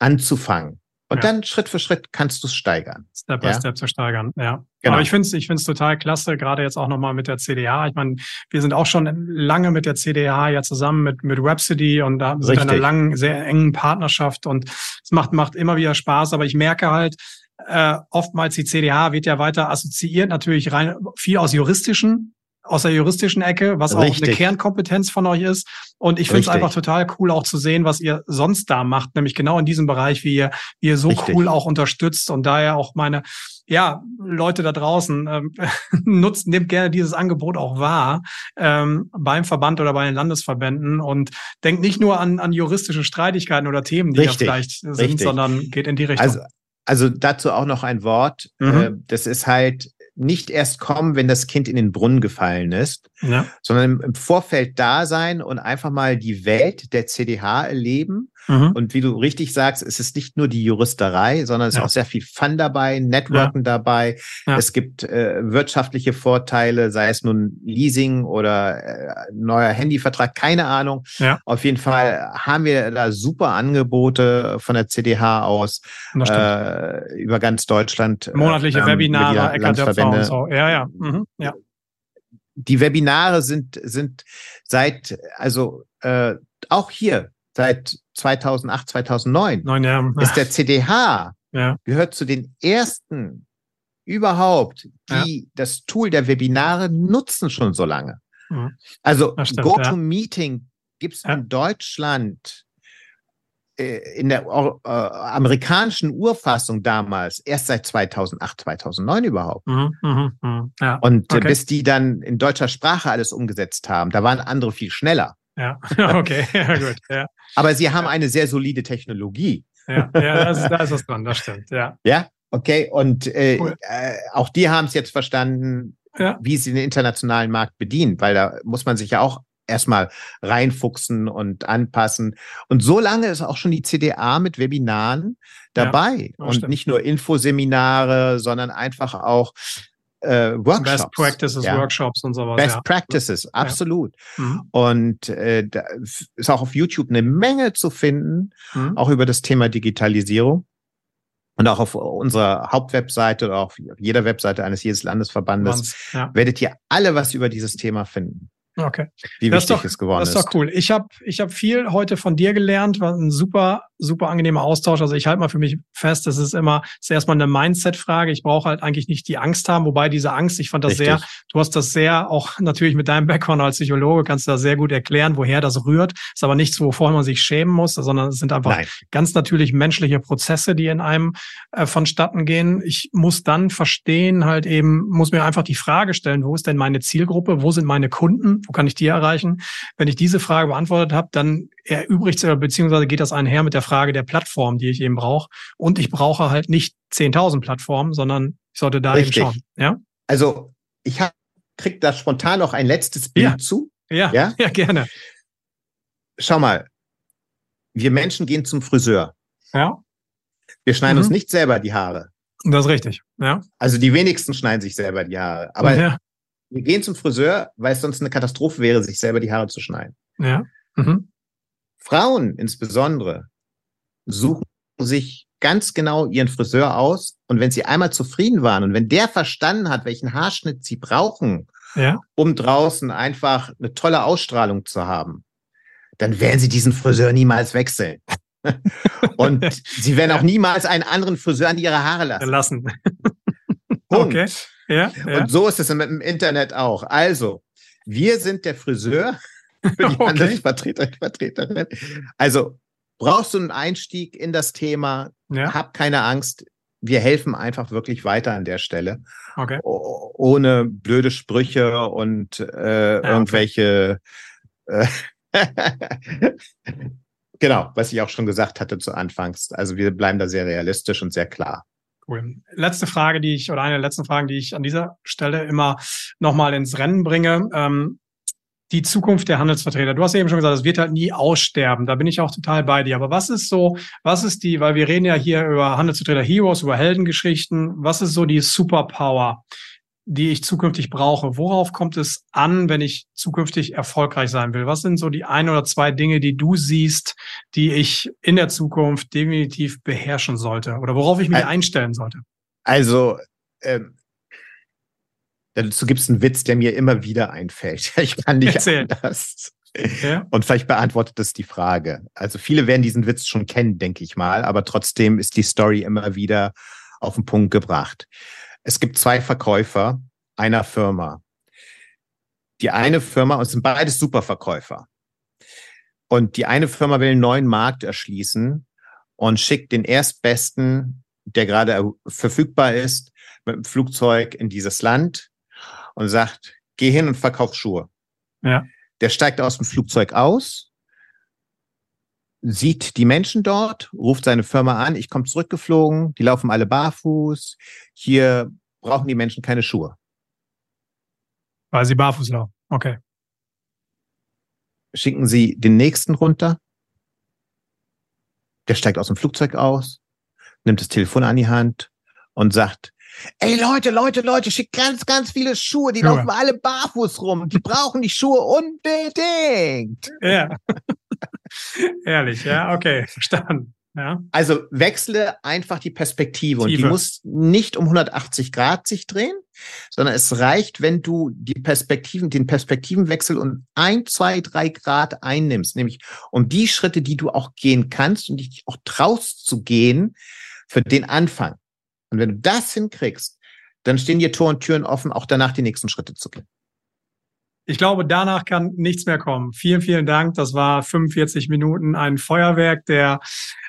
Speaker 2: anzufangen. Und ja. dann Schritt für Schritt kannst du es steigern.
Speaker 1: Step by ja? Step zu steigern, ja. Genau. Aber ich finde es ich find's total klasse, gerade jetzt auch nochmal mit der CDH. Ich meine, wir sind auch schon lange mit der CDH ja zusammen mit, mit Rhapsody und da sind wir in einer langen, sehr engen Partnerschaft und es macht, macht immer wieder Spaß. Aber ich merke halt, äh, oftmals die CDH wird ja weiter assoziiert, natürlich rein viel aus juristischen aus der juristischen Ecke, was Richtig. auch eine Kernkompetenz von euch ist. Und ich finde es einfach total cool auch zu sehen, was ihr sonst da macht, nämlich genau in diesem Bereich, wie ihr, wie ihr so Richtig. cool auch unterstützt und daher auch meine, ja, Leute da draußen, ähm, nutzt, nehmt gerne dieses Angebot auch wahr ähm, beim Verband oder bei den Landesverbänden und denkt nicht nur an, an juristische Streitigkeiten oder Themen, die Richtig. ja vielleicht sind, Richtig. sondern geht in die Richtung.
Speaker 2: Also, also dazu auch noch ein Wort. Mhm. Äh, das ist halt nicht erst kommen, wenn das Kind in den Brunnen gefallen ist, ja. sondern im Vorfeld da sein und einfach mal die Welt der CDH erleben Mhm. Und wie du richtig sagst, es ist nicht nur die Juristerei, sondern es ja. ist auch sehr viel Fun dabei, Networken ja. dabei. Ja. Es gibt äh, wirtschaftliche Vorteile, sei es nun Leasing oder äh, neuer Handyvertrag, keine Ahnung. Auf jeden Fall haben wir da super Angebote von der CDH aus äh, über ganz Deutschland.
Speaker 1: Äh, Monatliche ähm, Webinare, Eckert so. Ja, ja. Mhm. ja.
Speaker 2: Die Webinare sind, sind seit, also äh, auch hier seit 2008, 2009 Neun Jahre. ist der CDH, ja. gehört zu den ersten überhaupt, die ja. das Tool der Webinare nutzen schon so lange. Mhm. Also GoToMeeting ja. gibt es in Deutschland äh, in der äh, amerikanischen Urfassung damals erst seit 2008, 2009 überhaupt. Mhm, mh, mh. Ja, und äh, okay. bis die dann in deutscher Sprache alles umgesetzt haben, da waren andere viel schneller.
Speaker 1: Ja, okay, ja gut. Ja.
Speaker 2: Aber sie haben eine sehr solide Technologie.
Speaker 1: Ja, ja da, ist, da ist was dran, das stimmt, ja.
Speaker 2: Ja, okay. Und äh, cool. äh, auch die haben es jetzt verstanden, ja. wie sie den internationalen Markt bedienen, weil da muss man sich ja auch erstmal reinfuchsen und anpassen. Und so lange ist auch schon die CDA mit Webinaren dabei. Ja, und stimmt. nicht nur Infoseminare, sondern einfach auch äh, Workshops.
Speaker 1: Best Practices, ja. Workshops und sowas.
Speaker 2: Best ja. Practices, absolut. Ja. Mhm. Und äh, da ist auch auf YouTube eine Menge zu finden, mhm. auch über das Thema Digitalisierung. Und auch auf unserer Hauptwebseite oder auf jeder Webseite eines jedes Landesverbandes ja. werdet ihr alle was über dieses Thema finden.
Speaker 1: Okay.
Speaker 2: Wie das wichtig doch, es geworden ist.
Speaker 1: Das ist doch cool. Ich habe ich hab viel heute von dir gelernt, war ein super, super angenehmer Austausch. Also ich halte mal für mich fest, das ist immer, das ist erstmal eine Mindset-Frage. Ich brauche halt eigentlich nicht die Angst haben, wobei diese Angst, ich fand das Richtig. sehr, du hast das sehr, auch natürlich mit deinem Background als Psychologe, kannst du da sehr gut erklären, woher das rührt. Ist aber nichts, wovor man sich schämen muss, sondern es sind einfach Nein. ganz natürlich menschliche Prozesse, die in einem äh, vonstatten gehen. Ich muss dann verstehen, halt eben, muss mir einfach die Frage stellen, wo ist denn meine Zielgruppe, wo sind meine Kunden, wo kann ich die erreichen? Wenn ich diese Frage beantwortet habe, dann erübrigt beziehungsweise geht das einher mit der Frage der Plattform, die ich eben brauche. Und ich brauche halt nicht 10.000 Plattformen, sondern ich sollte da Richtig. eben schauen. Ja?
Speaker 2: Also ich hab, krieg da spontan noch ein letztes Bild
Speaker 1: ja.
Speaker 2: zu.
Speaker 1: Ja, ja, ja, gerne.
Speaker 2: Schau mal, wir Menschen gehen zum Friseur.
Speaker 1: Ja.
Speaker 2: Wir schneiden mhm. uns nicht selber die Haare.
Speaker 1: Das ist richtig, ja.
Speaker 2: Also die wenigsten schneiden sich selber die Haare. Aber ja. Wir gehen zum Friseur, weil es sonst eine Katastrophe wäre, sich selber die Haare zu schneiden.
Speaker 1: Ja. Mhm.
Speaker 2: Frauen insbesondere suchen sich ganz genau ihren Friseur aus und wenn sie einmal zufrieden waren und wenn der verstanden hat, welchen Haarschnitt sie brauchen, ja. um draußen einfach eine tolle Ausstrahlung zu haben, dann werden sie diesen Friseur niemals wechseln. und sie werden auch niemals einen anderen Friseur an ihre Haare lassen.
Speaker 1: Lassen. okay.
Speaker 2: Ja, ja. Und so ist es mit dem Internet auch. Also, wir sind der Friseur für die okay. Handelsvertreter und Vertreterin. Also, brauchst du einen Einstieg in das Thema? Ja. Hab keine Angst. Wir helfen einfach wirklich weiter an der Stelle. Okay. Ohne blöde Sprüche und äh, ja, irgendwelche. Äh, genau, was ich auch schon gesagt hatte zu Anfangs. Also wir bleiben da sehr realistisch und sehr klar.
Speaker 1: Cool. Letzte Frage, die ich, oder eine der letzten Fragen, die ich an dieser Stelle immer nochmal ins Rennen bringe. Ähm, die Zukunft der Handelsvertreter. Du hast ja eben schon gesagt, es wird halt nie aussterben. Da bin ich auch total bei dir. Aber was ist so, was ist die, weil wir reden ja hier über Handelsvertreter Heroes, über Heldengeschichten. Was ist so die Superpower, die ich zukünftig brauche? Worauf kommt es an, wenn ich zukünftig erfolgreich sein will? Was sind so die ein oder zwei Dinge, die du siehst, die ich in der Zukunft definitiv beherrschen sollte oder worauf ich mich einstellen sollte?
Speaker 2: Also, ähm, Dazu gibt es einen Witz, der mir immer wieder einfällt. Ich kann nicht Erzähl. anders. Ja. Und vielleicht beantwortet das die Frage. Also viele werden diesen Witz schon kennen, denke ich mal, aber trotzdem ist die Story immer wieder auf den Punkt gebracht. Es gibt zwei Verkäufer einer Firma. Die eine Firma, und es sind beides Superverkäufer. Und die eine Firma will einen neuen Markt erschließen und schickt den erstbesten, der gerade verfügbar ist, mit dem Flugzeug in dieses Land und sagt, geh hin und verkauf Schuhe. Ja. Der steigt aus dem Flugzeug aus, sieht die Menschen dort, ruft seine Firma an, ich komme zurückgeflogen, die laufen alle barfuß, hier brauchen die Menschen keine Schuhe.
Speaker 1: Weil sie barfuß laufen, okay.
Speaker 2: Schicken Sie den nächsten runter, der steigt aus dem Flugzeug aus, nimmt das Telefon an die Hand und sagt, Ey Leute, Leute, Leute, schickt ganz, ganz viele Schuhe, die ja. laufen alle barfuß rum. Die brauchen die Schuhe unbedingt.
Speaker 1: Ja. Ehrlich, ja, okay, verstanden. Ja.
Speaker 2: Also wechsle einfach die Perspektive Tiefe. und die muss nicht um 180 Grad sich drehen, sondern es reicht, wenn du die Perspektiven, den Perspektivenwechsel um ein, zwei, drei Grad einnimmst, nämlich um die Schritte, die du auch gehen kannst und dich auch traust zu gehen für den Anfang. Und wenn du das hinkriegst, dann stehen dir Tor und Türen offen, auch danach die nächsten Schritte zu gehen.
Speaker 1: Ich glaube, danach kann nichts mehr kommen. Vielen, vielen Dank. Das war 45 Minuten ein Feuerwerk der,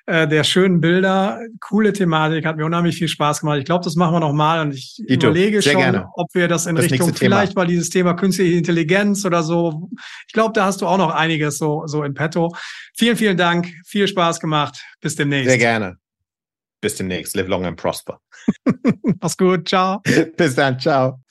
Speaker 1: äh, der schönen Bilder. Coole Thematik, hat mir unheimlich viel Spaß gemacht. Ich glaube, das machen wir nochmal und ich Dito, überlege schon, gerne. ob wir das in das Richtung vielleicht mal dieses Thema künstliche Intelligenz oder so. Ich glaube, da hast du auch noch einiges so, so in petto. Vielen, vielen Dank. Viel Spaß gemacht. Bis demnächst.
Speaker 2: Sehr gerne. Bis demnächst. Live long and prosper.
Speaker 1: Mach's gut. Ciao.
Speaker 2: Bis dann. Ciao.